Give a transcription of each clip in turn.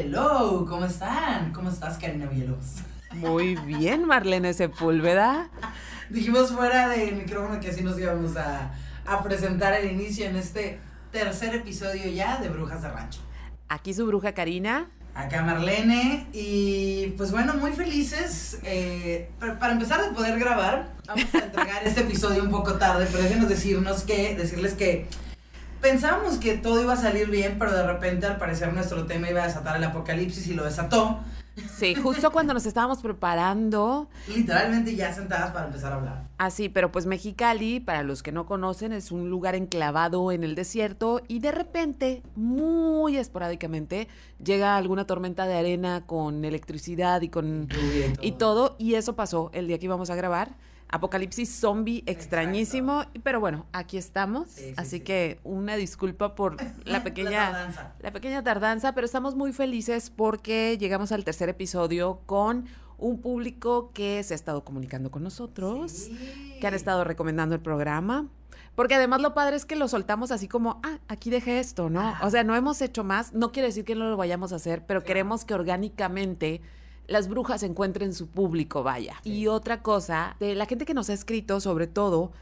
Hello, ¿cómo están? ¿Cómo estás, Karina Villalobos? Muy bien, Marlene Sepúlveda. Dijimos fuera del micrófono que así nos íbamos a, a presentar el inicio en este tercer episodio ya de Brujas de Rancho. Aquí su bruja Karina. Acá Marlene y pues bueno, muy felices eh, para, para empezar de poder grabar. Vamos a entregar este episodio un poco tarde, pero déjenos decirnos que, decirles que pensábamos que todo iba a salir bien, pero de repente al parecer nuestro tema iba a desatar el apocalipsis y lo desató. Sí, justo cuando nos estábamos preparando. Literalmente ya sentadas para empezar a hablar. Así, pero pues Mexicali, para los que no conocen, es un lugar enclavado en el desierto y de repente, muy esporádicamente, llega alguna tormenta de arena con electricidad y con Lluvia y todo. y todo y eso pasó el día que íbamos a grabar. Apocalipsis zombie extrañísimo, pero bueno, aquí estamos, Sí, sí, así sí. que una disculpa por la pequeña La pequeña tardanza, pero estamos muy felices porque llegamos al tercer episodio con un público que se ha estado comunicando con nosotros, que han estado recomendando el programa. Porque además lo padre es que lo soltamos así como, ah, aquí dejé esto, ¿no? O sea, no hemos hecho más, no quiere decir que no lo vayamos a hacer, pero queremos que orgánicamente las brujas encuentren su público, vaya. Sí. Y otra cosa, de la gente que nos ha escrito, sobre todo,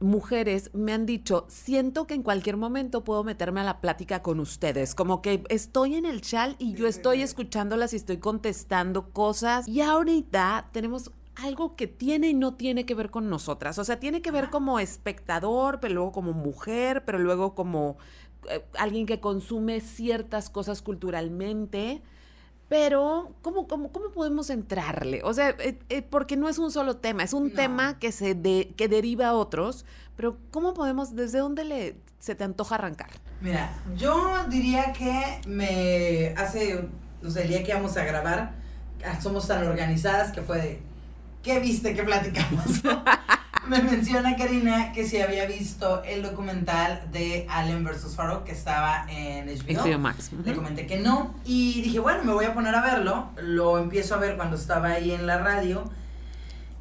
mujeres me han dicho, siento que en cualquier momento puedo meterme a la plática con ustedes, como que estoy en el chat y yo estoy escuchándolas y estoy contestando cosas y ahorita tenemos algo que tiene y no tiene que ver con nosotras, o sea, tiene que ver como espectador, pero luego como mujer, pero luego como eh, alguien que consume ciertas cosas culturalmente. Pero, ¿cómo, cómo, ¿cómo podemos entrarle? O sea, eh, eh, porque no es un solo tema, es un No. tema que se de, que deriva a otros, pero ¿cómo podemos, desde dónde le, se te antoja arrancar? Mira, yo diría que me hace, no sé, el día que íbamos a grabar, ah, somos tan organizadas que fue de, ¿qué viste? ¿Qué platicamos? me menciona Karina que si había visto el documental de Allen vs. Farrow que estaba en HBO. HBO Max. Le comenté que no y dije, bueno, me voy a poner a verlo. Lo empiezo a ver cuando estaba ahí en la radio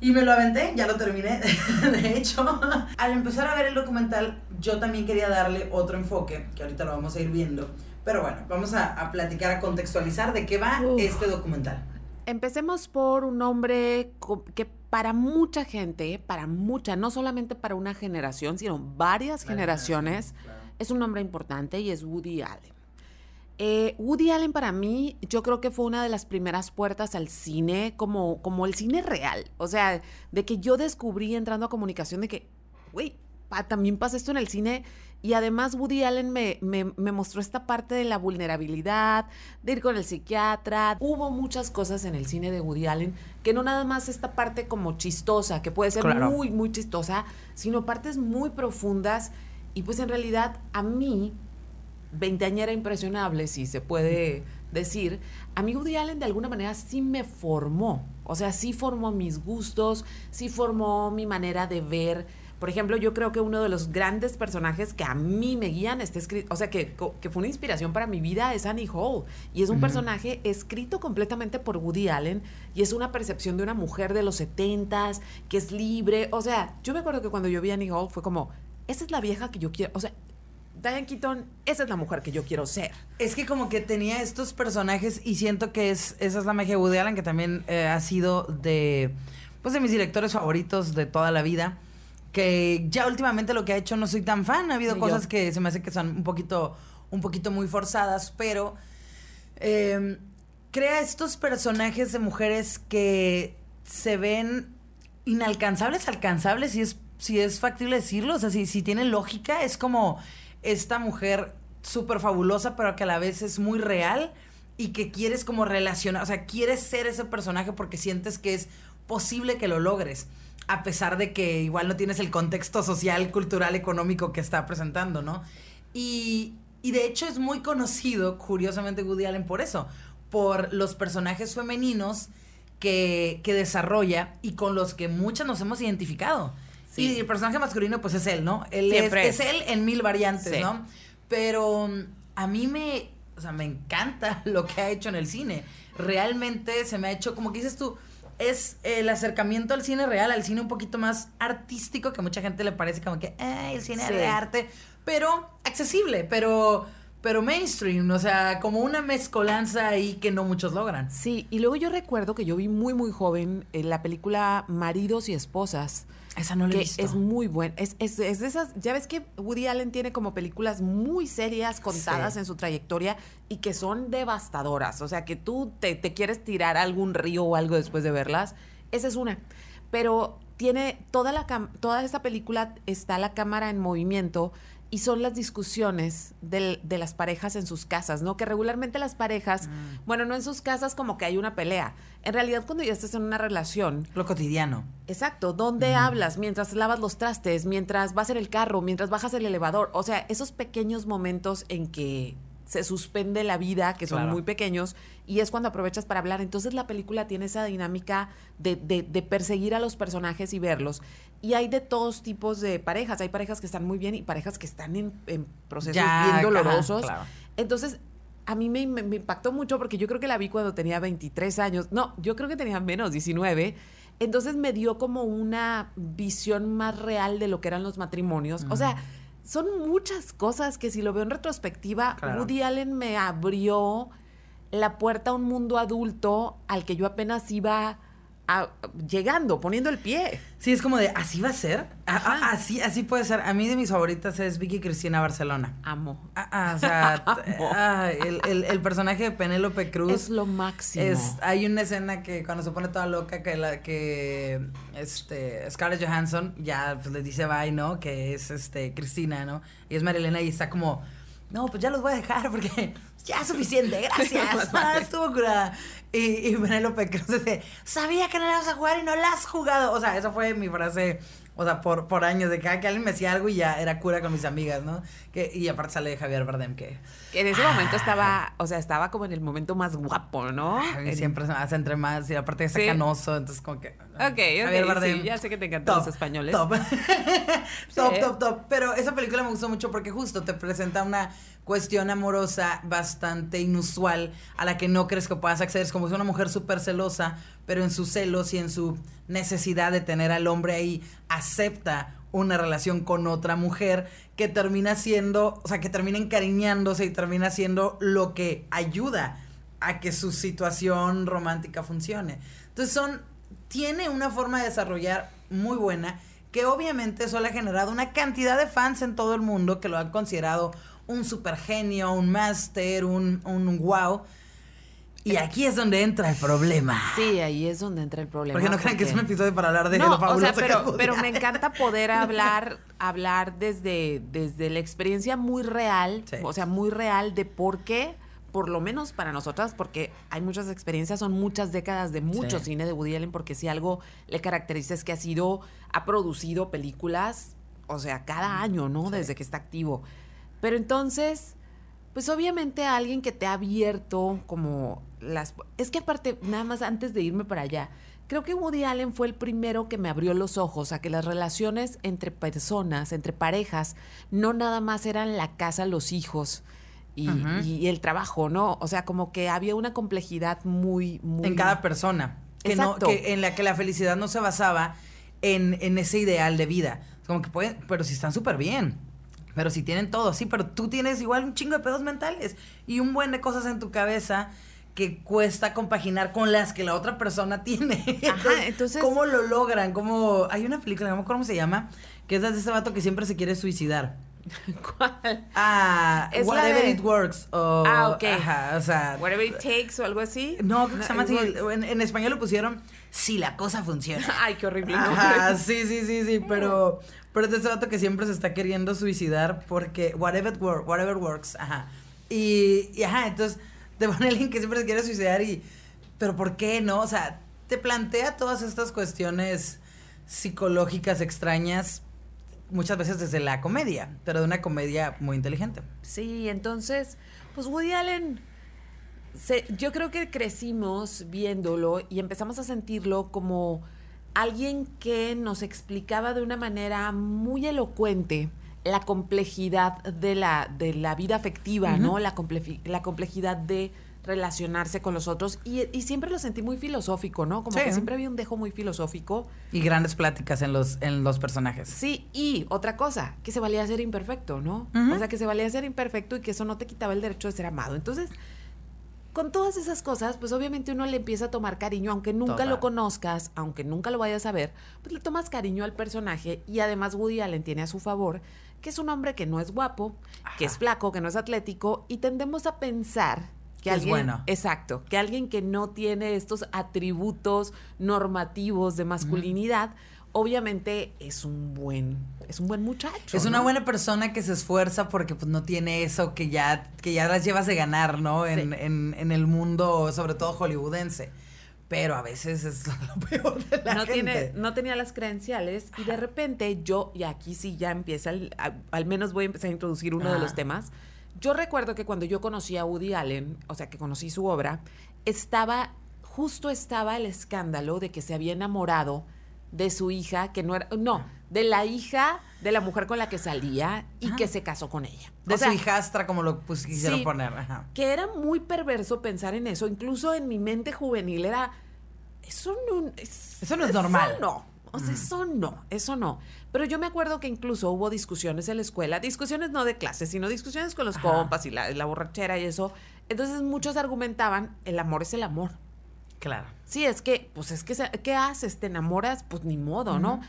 y me lo aventé, ya lo terminé. De hecho, al empezar a ver el documental, yo también quería darle otro enfoque, que ahorita lo vamos a ir viendo. Pero bueno, vamos a, a platicar, a contextualizar de qué va Uf. este documental. Empecemos por un hombre que para mucha gente, para mucha, no solamente para una generación, sino varias generaciones, es un nombre importante y es Woody Allen. Eh, Woody Allen para mí, yo creo que fue una de las primeras puertas al cine, como, como el cine real. O sea, de que yo descubrí entrando a comunicación de que, güey, pa- también pasa esto en el cine. Y además Woody Allen me, me, me mostró esta parte de la vulnerabilidad, de ir con el psiquiatra. Hubo muchas cosas en el cine de Woody Allen que no nada más esta parte como chistosa, que puede ser Claro. muy, muy chistosa, sino partes muy profundas. Y pues en realidad a mí, veinteañera impresionable, si se puede decir, a mí Woody Allen de alguna manera sí me formó. O sea, sí formó mis gustos, sí formó mi manera de ver. Por ejemplo, yo creo que uno de los grandes personajes que a mí me guían está escrito, o sea, que, que fue una inspiración para mi vida es Annie Hall. Y es un personaje escrito completamente por Woody Allen y es una percepción de una mujer de los setentas que es libre. O sea, yo me acuerdo que cuando yo vi a Annie Hall fue como, esa es la vieja que yo quiero. O sea, Diane Keaton, esa es la mujer que yo quiero ser. Es que como que tenía estos personajes y siento que es esa es la magia de Woody Allen que también eh, ha sido de pues de mis directores favoritos de toda la vida. Que ya últimamente lo que ha hecho no soy tan fan. Ha habido Ni cosas yo. que se me hace que son un poquito, un poquito muy forzadas, pero eh, crea estos personajes de mujeres que se ven inalcanzables, alcanzables, si es, si es factible decirlo. O sea, si, si tienen lógica, es como esta mujer súper fabulosa, pero que a la vez es muy real y que quieres como relacionar, o sea, quieres ser ese personaje porque sientes que es posible que lo logres, a pesar de que igual no tienes el contexto social, cultural, económico que está presentando, ¿no? Y, y de hecho es muy conocido, curiosamente, Woody Allen por eso, por los personajes femeninos que, que desarrolla y con los que muchas nos hemos identificado. Sí. Y el personaje masculino, pues es él, ¿no? Él es, Siempre es él en mil variantes, Sí. ¿no? Pero mm, a mí me, o sea, me encanta lo que ha hecho en el cine. Realmente se me ha hecho, como que dices tú, es el acercamiento al cine real, al cine un poquito más artístico, que a mucha gente le parece como que, ay, el cine Sí. de arte, pero accesible, pero, pero mainstream, o sea, como una mezcolanza ahí que no muchos logran. Sí, y luego yo recuerdo que yo vi muy, muy joven en la película Maridos y Esposas. Esa no la he que visto. es muy buena. Es, es, es de esas, ya ves que Woody Allen tiene como películas muy serias contadas Sí. en su trayectoria y que son devastadoras. O sea, que tú te, te quieres tirar a algún río o algo después de verlas. Esa es una. Pero tiene toda la toda esta película está la cámara en movimiento y son las discusiones del- de las parejas en sus casas, ¿no? Que regularmente las parejas, Mm. bueno, no en sus casas como que hay una pelea. En realidad, cuando ya estás en una relación, Lo cotidiano. Exacto, ¿dónde hablas? Mientras lavas los trastes, mientras vas en el carro, mientras bajas el elevador. O sea, esos pequeños momentos en que se suspende la vida, que son Claro. muy pequeños, y es cuando aprovechas para hablar. Entonces la película tiene esa dinámica de, de- de perseguir a los personajes y verlos. Y hay de todos tipos de parejas. Hay parejas que están muy bien y parejas que están en, en procesos Ya, bien dolorosos. claro. Entonces, a mí me, me- me impactó mucho porque yo creo que la vi cuando tenía 23 años. No, yo creo que tenía menos, 19. Entonces me dio como una visión más real de lo que eran los matrimonios. O sea, son muchas cosas que si lo veo en retrospectiva, Claro. Woody Allen me abrió la puerta a un mundo adulto al que yo apenas iba a- llegando, poniendo el pie. Sí, es como de, ¿así va a ser? A- a- Ajá. así, así puede ser. A mí de mis favoritas es Vicky Cristina Barcelona. Amo. Ah, ah, o sea, Amo. el, el- el personaje de Penélope Cruz. Es lo máximo. Es, hay una escena que cuando se pone toda loca que la que este Scarlett Johansson ya pues, le dice bye, ¿no? Que es este Cristina, ¿no? Y es Marilena y está como, no, pues ya los voy a dejar porque ya es suficiente, gracias. Ah, estuvo curada. Y, y Penélope Cruz dice, sabía que no la vas a jugar y no la has jugado. O sea, esa fue mi frase, o sea, por, por años, de que, ah, que alguien me hacía algo y ya era cura con mis amigas, ¿no? Que, y aparte sale Javier Bardem, que Que en ese momento estaba, o sea, estaba como en el momento más guapo, ¿no? A mí En- siempre se me hace entre más y aparte está Sí. canoso, entonces como que... Ok, ok, sí, ya sé que te encantan los españoles. Top. top, top, top. Pero esa película me gustó mucho porque justo te presenta una cuestión amorosa bastante inusual a la que no crees que puedas acceder. Es como es una mujer súper celosa, pero en sus celos y en su necesidad de tener al hombre ahí, acepta una relación con otra mujer que termina siendo, o sea, que termina encariñándose y termina siendo lo que ayuda a que su situación romántica funcione. Entonces son, tiene una forma de desarrollar muy buena que obviamente solo ha generado una cantidad de fans en todo el mundo que lo han considerado un super genio, un máster, un, un wow. Y aquí es donde entra el problema. Sí, ahí es donde entra el problema. Porque no crean que es un porque- episodio para hablar de no, lo o sea, fabuloso que pero, me encanta poder hablar, hablar desde, desde la experiencia muy real, Sí. o sea, muy real de por qué, por lo menos para nosotras, porque hay muchas experiencias, son muchas décadas de mucho Sí. cine de Woody Allen, porque si algo le caracteriza es que ha sido, ha producido películas, o sea, cada año, ¿no? Desde que está activo. Pero entonces, pues obviamente a alguien que te ha abierto como las... Es que aparte, nada más antes de irme para allá, creo que Woody Allen fue el primero que me abrió los ojos a que las relaciones entre personas, entre parejas, no nada más eran la casa, los hijos y, el trabajo, ¿no? O sea, como que había una complejidad muy, muy... en cada persona. Que no, Exacto. que en la que la felicidad no se basaba en, en ese ideal de vida. Como que pueden, pero si están súper bien. Pero si tienen todo, sí, pero tú tienes igual un chingo de pedos mentales y un buen de cosas en tu cabeza que cuesta compaginar con las que la otra persona tiene. Ajá, entonces- ¿Cómo lo logran? ¿Cómo... Hay una película, no me acuerdo cómo se llama, que es de ese vato que siempre se quiere suicidar. ¿Cuál? Ah, Es Whatever de- It Works. o- Ah, ok. Ajá, o sea... Whatever it takes o algo así. No, creo que se llama así. En, en español lo pusieron Si la cosa funciona. Ay, qué horrible. Ajá, sí, sí, sí, sí, pero, pero es de ese vato que siempre se está queriendo suicidar porque whatever, wor- whatever works, ajá. Y, y, ajá, entonces te pone alguien que siempre se quiere suicidar y, pero ¿por qué no? O sea, te plantea todas estas cuestiones psicológicas extrañas muchas veces desde la comedia, pero de una comedia muy inteligente. Sí, entonces, pues Woody Allen, se- yo creo que crecimos viéndolo y empezamos a sentirlo como alguien que nos explicaba de una manera muy elocuente la complejidad de la, de la vida afectiva, ¿no? La, la complejidad de relacionarse con los otros y, y siempre lo sentí muy filosófico, ¿no? Como Sí. que siempre había un dejo muy filosófico. Y grandes pláticas en los, en los personajes. Sí, y otra cosa, que se valía ser imperfecto, ¿no? O sea, que se valía ser imperfecto y que eso no te quitaba el derecho de ser amado. Entonces, con todas esas cosas, pues obviamente uno le empieza a tomar cariño, aunque nunca Total. lo conozcas, aunque nunca lo vayas a ver, pues le tomas cariño al personaje y además Woody Allen tiene a su favor que es un hombre que no es guapo, que es flaco, que no es atlético y tendemos a pensar que es alguien, bueno. exacto, que alguien que no tiene estos atributos normativos de masculinidad, obviamente es un buen, es un buen muchacho. Es una buena persona que se esfuerza porque pues no tiene eso que ya, que ya las llevas de ganar, ¿no? En, Sí. en- en el mundo, sobre todo hollywoodense. Pero a veces es lo peor de la no, gente. tiene, no tenía las credenciales y de repente yo, y aquí sí ya empieza, el- a- al menos voy a empezar a introducir uno de los temas. Yo recuerdo que cuando yo conocí a Woody Allen, o sea, que conocí su obra, estaba, justo estaba el escándalo de que se había enamorado de su hija, que no era, no, de la hija de la mujer con la que salía y Ajá. que se casó con ella. De O sea, su hijastra, como lo pues, quisieron sí. poner. Ajá. que era muy perverso pensar en eso. Incluso en mi mente juvenil era, eso no es, Eso no es normal. Eso no. O sea, eso no, eso no. Pero yo me acuerdo que incluso hubo discusiones en la escuela, discusiones no de clases, sino discusiones con los Ajá. compas y la, la borrachera y eso. Entonces muchos argumentaban, el amor es el amor. Claro. Sí, es que, pues es que, ¿qué haces? ¿Te enamoras? Pues ni modo, ¿no?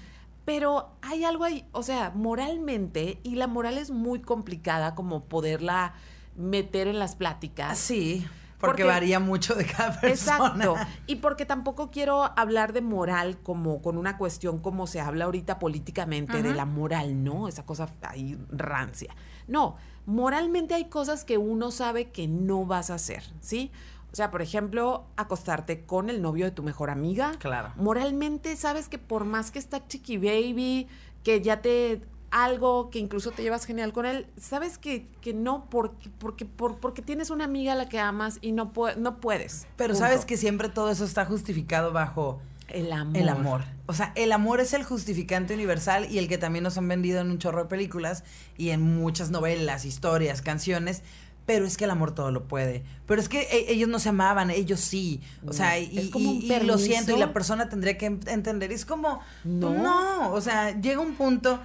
Pero hay algo ahí, o sea, moralmente, y la moral es muy complicada como poderla meter en las pláticas. Sí, porque, Porque- varía mucho de cada persona. Exacto. Y porque tampoco quiero hablar de moral como con una cuestión como se habla ahorita políticamente de la moral, ¿no? Esa cosa ahí rancia. No, moralmente hay cosas que uno sabe que no vas a hacer, ¿sí? O sea, por ejemplo, acostarte con el novio de tu mejor amiga. Claro. Moralmente sabes que por más que está chiqui baby, que ya te algo que incluso te llevas genial con él, sabes que, que no porque porque por- porque tienes una amiga a la que amas y no pue- no puedes. Pero Punto. sabes que siempre todo eso está justificado bajo el amor. el amor. O sea, el amor es el justificante universal y el que también nos han vendido en un chorro de películas y en muchas novelas, historias, canciones. Pero es que el amor todo lo puede. Pero es que e- ellos no se amaban, ellos sí. O sea, y, Es como un y- y lo siento, y la persona tendría que en- entender. Es como, no. O sea, llega un punto.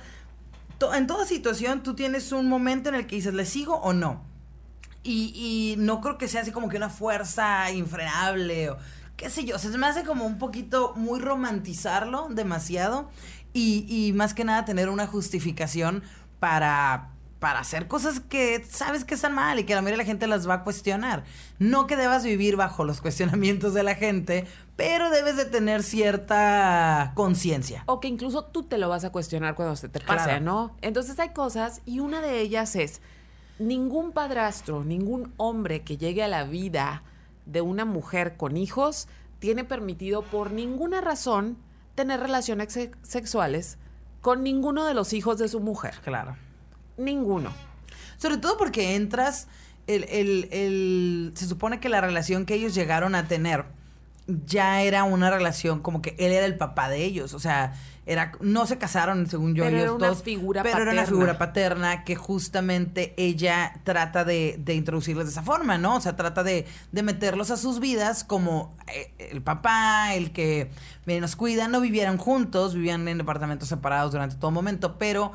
En toda situación, tú tienes un momento en el que dices, ¿le sigo o no? Y, y no creo que sea así como que una fuerza infrenable o qué sé yo. O sea, se me hace como un poquito muy romantizarlo demasiado y, y más que nada tener una justificación para, para hacer cosas que sabes que están mal y que la mayoría de la gente las va a cuestionar. No que debas vivir bajo los cuestionamientos de la gente, pero debes de tener cierta conciencia. O que incluso tú te lo vas a cuestionar cuando se te pase, Claro. ¿no? Entonces hay cosas y una de ellas es ningún padrastro, ningún hombre que llegue a la vida de una mujer con hijos tiene permitido por ninguna razón tener relaciones se- sexuales con ninguno de los hijos de su mujer. Claro. Ninguno. Sobre todo porque entras, el, el- el- se supone que la relación que ellos llegaron a tener ya era una relación como que él era el papá de ellos, o sea, era no se casaron según yo Pero ellos era una dos, figura pero era una figura paterna que justamente ella trata de, de introducirles de esa forma, ¿no? O sea, trata de, de meterlos a sus vidas como eh, el papá, el que nos cuida, no vivieran juntos, vivían en departamentos separados durante todo momento, pero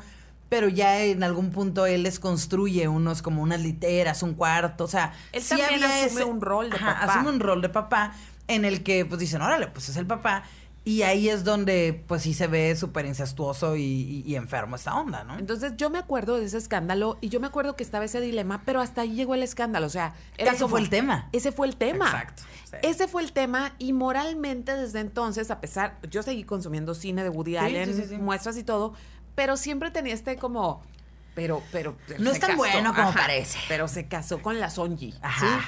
pero ya en algún punto él les construye unos como unas literas, un cuarto, o sea, Él sí también asume un rol de papá. Asume un rol de papá en el que pues dicen, órale, pues es el papá. Y ahí es donde pues sí se ve súper incestuoso y, y- y enfermo esta onda, ¿no? Entonces yo me acuerdo de ese escándalo y yo me acuerdo que estaba ese dilema, pero hasta ahí llegó el escándalo. O sea, era Ese como- fue el tema. Ese fue el tema. Exacto, sí. Ese fue el tema y moralmente desde entonces, a pesar, yo seguí consumiendo cine de Woody Allen, sí, sí, sí. muestras y todo, pero siempre tenía este como, pero, pero. No es tan bueno como parece. Pero se casó con la Sonji, ¿sí? Ajá.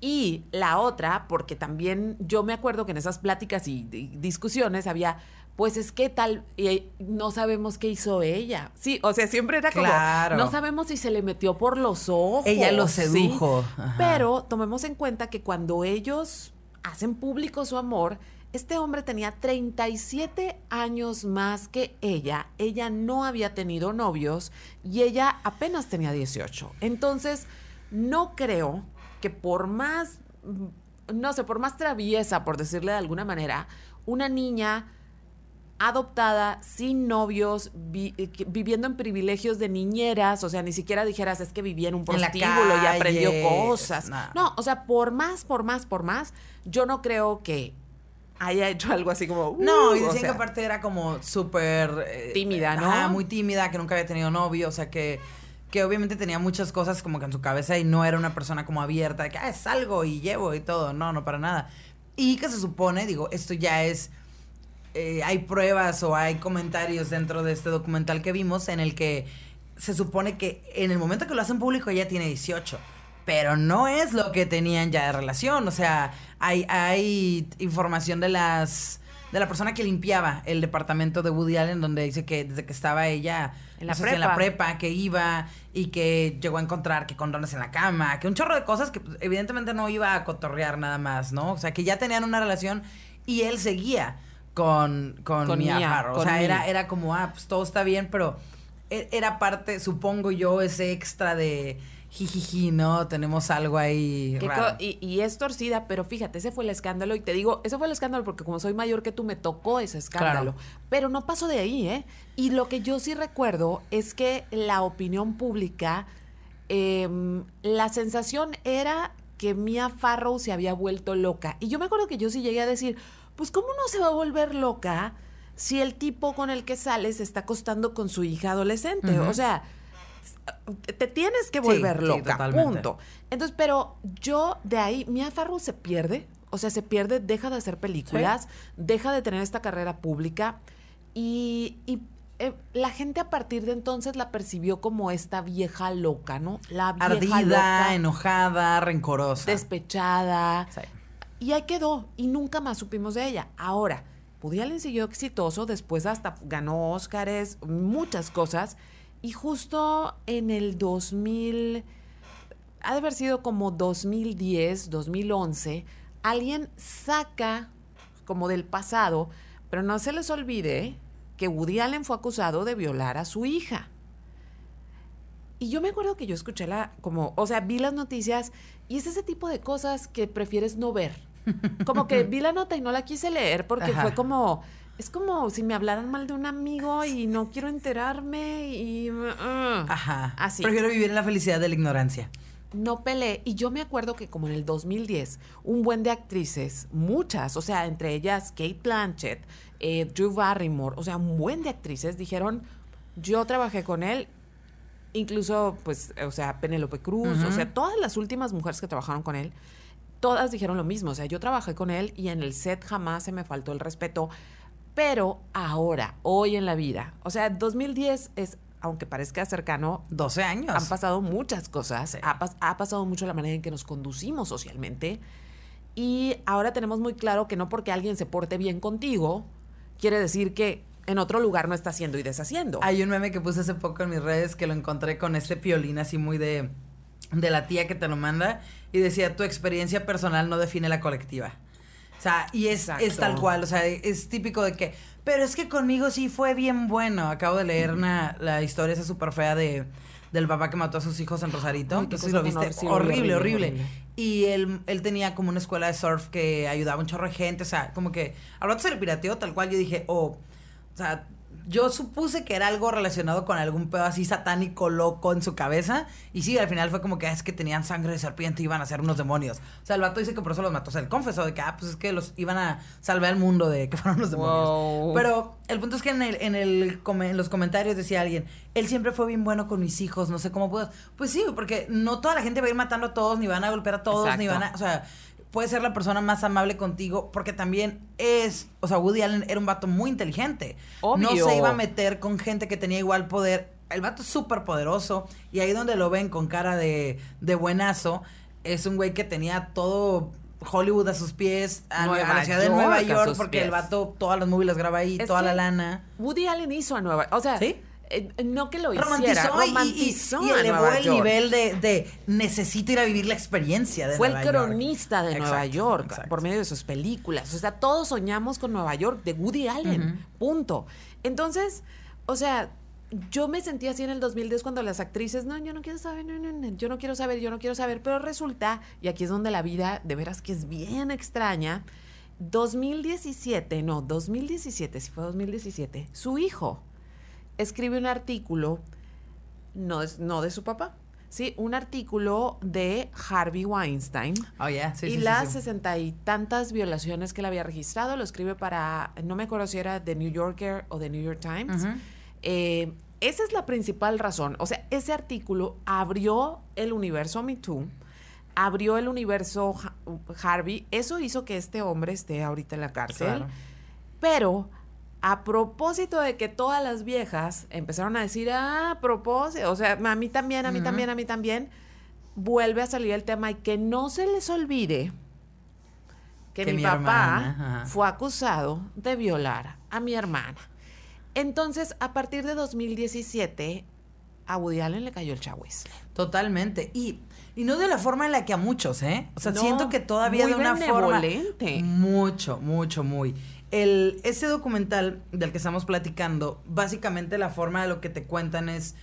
Y la otra, porque también yo me acuerdo que en esas pláticas y, y discusiones había, pues es que tal, y no sabemos qué hizo ella. Sí, o sea, siempre era como, Claro. no sabemos si se le metió por los ojos. Ella lo sedujo. Pero tomemos en cuenta que cuando ellos hacen público su amor, este hombre tenía 37 años más que ella. Ella no había tenido novios y ella apenas tenía 18. Entonces, no creo que por más no sé, por más traviesa, por decirle de alguna manera, una niña adoptada, sin novios, eh, viviendo en privilegios de niñeras, o sea, ni siquiera dijeras es que vivía en un prostíbulo y aprendió cosas. No, o sea, por más, por más, por más, yo no creo que haya hecho algo así como... no, y uh, decían que aparte era como súper... Eh, tímida, ¿no? muy tímida, que nunca había tenido novio, o sea, que que obviamente tenía muchas cosas como que en su cabeza y no era una persona como abierta, de que, ah, salgo y llevo y todo, no, no para nada. Y que se supone, digo, esto ya es, eh, hay pruebas o hay comentarios dentro de este documental que vimos en el que se supone que en el momento que lo hacen público ella tiene 18 pero no es lo que tenían ya de relación. O sea, hay, hay información de las de la persona que limpiaba el departamento de Woody Allen, donde dice que desde que estaba ella en la, prepa. en la prepa, que iba y que llegó a encontrar que condones en la cama, que un chorro de cosas que pues, evidentemente no iba a cotorrear nada más, ¿no? O sea, que ya tenían una relación y él seguía con, con, Mia, O sea, era, era como, ah, pues todo está bien, pero e, era parte, supongo yo, ese extra de jijiji, ¿no? Tenemos algo ahí. Y, es torcida, pero fíjate, ese fue el escándalo. Y te digo, ese fue el escándalo porque como soy mayor que tú, me tocó ese escándalo. Pero no pasó de ahí, ¿eh? Y lo que yo sí recuerdo es que la opinión pública, em, la sensación era que Mia Farrow se había vuelto loca. Y yo me acuerdo que yo sí llegué a decir, pues ¿cómo no se va a volver loca si el tipo con el que sale se está acostando con su hija adolescente? O sea te tienes que volver loca, punto. Entonces, pero yo de ahí, Mia Farrow se pierde, o sea, se pierde, deja de hacer películas, deja de tener esta carrera pública y, eh, la gente a partir de entonces la percibió como esta vieja loca, ¿no? La vieja Ardida, enojada, rencorosa. Despechada. Y ahí quedó y nunca más supimos de ella. Ahora, Woody Allen siguió exitoso, después hasta ganó Óscares, muchas cosas. Y justo en el 2000, ha de haber sido como 2010, 2011, alguien saca como del pasado, pero no se les olvide que Woody Allen fue acusado de violar a su hija. Y yo me acuerdo que yo escuché la, como, o sea, vi las noticias y es ese tipo de cosas que prefieres no ver. Como que vi la nota y no la quise leer porque fue como, es como si me hablaran mal de un amigo y no quiero enterarme y... Uh, Ajá. Así. Prefiero vivir en la felicidad de la ignorancia. No peleé. Y yo me acuerdo que como en el 2010, un buen de actrices, muchas, o sea, entre ellas Kate Blanchett, eh, Drew Barrymore, o sea, un buen de actrices dijeron, yo trabajé con él, incluso, pues, o sea, Penélope Cruz, o sea, todas las últimas mujeres que trabajaron con él, todas dijeron lo mismo. O sea, yo trabajé con él y en el set jamás se me faltó el respeto pero ahora, hoy en la vida, o sea, 2010 es, aunque parezca cercano, 12 años. Han pasado muchas cosas, ha, pasado mucho la manera en que nos conducimos socialmente. Y ahora tenemos muy claro que no porque alguien se porte bien contigo, quiere decir que en otro lugar no está haciendo y deshaciendo. Hay un meme que puse hace poco en mis redes que lo encontré con este piolín así muy de, de la tía que te lo manda y decía, tu experiencia personal no define la colectiva. O sea, y es, es tal cual, o sea, es típico de que, pero es que conmigo sí fue bien bueno. Acabo de leer una, la historia esa súper fea de, del papá que mató a sus hijos en Rosarito. Entonces lo viste. horrible, horrible, Y él, él tenía como una escuela de surf que ayudaba a un chorro de gente. O sea, como que al rato se le pirateó, tal cual. Yo dije, oh, o sea, yo supuse que era algo relacionado con algún pedo así satánico loco en su cabeza. Y sí, al final fue como que ah, es que tenían sangre de serpiente y iban a ser unos demonios. O sea, el vato dice que por eso los mató. O sea, él confesó de que, ah, pues es que los iban a salvar al mundo de que fueron los demonios. Pero el punto es que en, el, en, el, en los comentarios decía alguien, él siempre fue bien bueno con mis hijos, no sé cómo puedo. Pues sí, porque no toda la gente va a ir matando a todos, ni van a golpear a todos, ni van a. O sea puede ser la persona más amable contigo porque también es, o sea, Woody Allen era un vato muy inteligente. No se iba a meter con gente que tenía igual poder. El vato es súper poderoso y ahí donde lo ven con cara de, de buenazo, es un güey que tenía todo Hollywood a sus pies, a, la ciudad de Nueva York, porque el vato todas las movies las graba ahí, toda la lana. Woody Allen hizo a Nueva York, o sea, ¿Sí? Eh, no que lo hiciera, romantizó, y, elevó el nivel de, necesito ir a vivir la experiencia de Fue el cronista de Nueva York por medio de sus películas. O sea, todos soñamos con Nueva York de Woody Allen. Punto. Entonces, o sea, yo me sentía así en el 2010 cuando las actrices, no, yo no quiero saber, no, no, no, yo no quiero saber, yo no quiero saber, pero resulta, y aquí es donde la vida de veras que es bien extraña, 2017, no, 2017, si fue 2017, su hijo escribe un artículo, no, no de su papá, sí, un artículo de Harvey Weinstein. Oh, yeah. sí, y sí, las sí. sesenta y tantas violaciones que él había registrado, lo escribe para, no me acuerdo si era The New Yorker o The New York Times. Eh, esa es la principal razón. O sea, ese artículo abrió el universo Me Too, abrió el universo Ha- Harvey. Eso hizo que este hombre esté ahorita en la cárcel. Claro. Pero a propósito de que todas las viejas empezaron a decir, ah, a propósito, o sea, a mí también, a mí también, a mí también, vuelve a salir el tema y que no se les olvide que, Que mi, mi papá fue acusado de violar a mi hermana. Entonces, a partir de 2017, a Woody Allen le cayó el chagüis. Totalmente. Y, y no de la forma en la que a muchos, ¿eh? O sea, No, siento que todavía de una forma. Mucho, mucho, muy. El, ese documental del que estamos platicando, básicamente la forma de lo que te cuentan es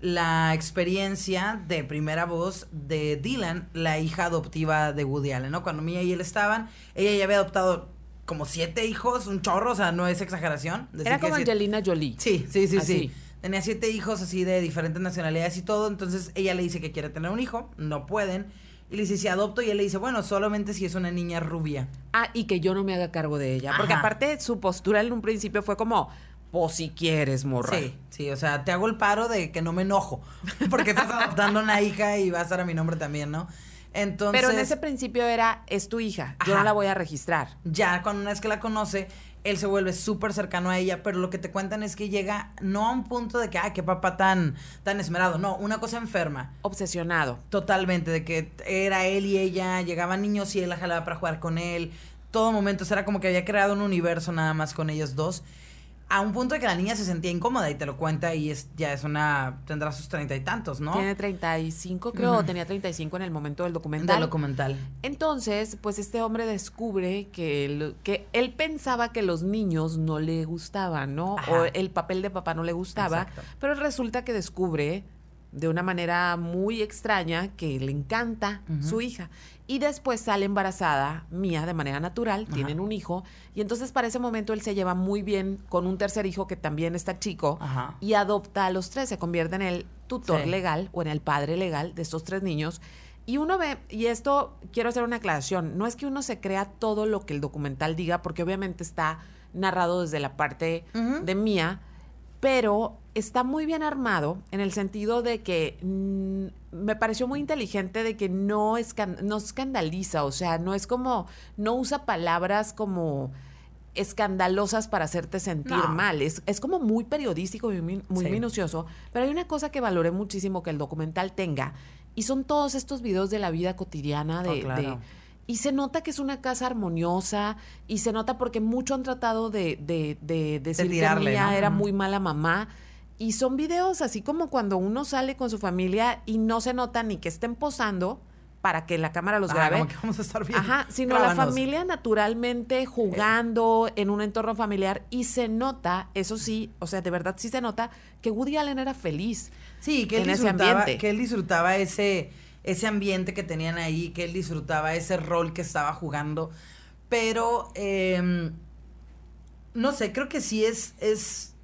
la experiencia de primera voz de Dylan, la hija adoptiva de Woody Allen, ¿no? Cuando Mia y él estaban, ella ya había adoptado como siete hijos, un chorro, o sea, no es exageración. decir Era que como siete- Angelina Jolie. Sí, sí, sí, Así. sí. Tenía siete hijos así de diferentes nacionalidades y todo. Entonces ella le dice que quiere tener un hijo. No pueden. Y le dice, si adopto. Y él le dice, bueno, solamente si es una niña rubia. Ah, y que yo no me haga cargo de ella. Porque aparte su postura en un principio fue como, pues si quieres, morra. Sí, sí. O sea, te hago el paro de que no me enojo. Porque estás adoptando una hija y va a estar a mi nombre también, ¿no? Entonces. Pero en ese principio era, es tu hija, yo no la voy a registrar. ya cuando una vez que la conoce, él se vuelve súper cercano a ella, pero lo que te cuentan es que llega no a un punto de que, ay, qué papá tan, tan esmerado, no, una cosa enferma. Obsesionado. Totalmente, de que era él y ella, llegaban niños y él la jalaba para jugar con él. Todo momento, o sea, era como que había creado un universo nada más con ellos dos. A un punto de que la niña se sentía incómoda y te lo cuenta y es ya es una, tendrá sus treinta y tantos, ¿no? Tiene 35, creo, o tenía 35 en el momento del documental. Del documental. Entonces, pues este hombre descubre que, lo- que él pensaba que los niños no le gustaban, ¿no? Ajá. O el papel de papá no le gustaba, Exacto. pero resulta que descubre de una manera muy extraña que le encanta su hija. Y después sale embarazada, Mía, de manera natural, tienen un hijo, y entonces para ese momento él se lleva muy bien con un tercer hijo que también está chico, Ajá. y adopta a los tres, se convierte en el tutor Sí. legal o en el padre legal de estos tres niños. Y uno ve, y esto quiero hacer una aclaración, no es que uno se crea todo lo que el documental diga, porque obviamente está narrado desde la parte de Mía, pero está muy bien armado en el sentido de que mm, me pareció muy inteligente de que no, escan- no escandaliza, o sea, no es como, no usa palabras como escandalosas para hacerte sentir No. mal. Es, es como muy periodístico y muy, muy Sí. minucioso. Pero hay una cosa que valoré muchísimo que el documental tenga, y son todos estos videos de la vida cotidiana de, Oh, claro. de- y se nota que es una casa armoniosa y se nota porque mucho han tratado de, de, de decir tirarle, que Mía ¿no? era muy mala mamá. Y son videos así como cuando uno sale con su familia y no se nota ni que estén posando para que la cámara los Ah, grabe. como que vamos a estar bien. Ajá, sino la familia naturalmente jugando en un entorno familiar y se nota, eso sí, o sea, de verdad sí se nota que Woody Allen era feliz. Sí, que él en ese disfrutaba, ambiente. que él disfrutaba ese, ese ambiente que tenían ahí, que él disfrutaba ese rol que estaba jugando. Pero eh, no sé, creo que sí es, es,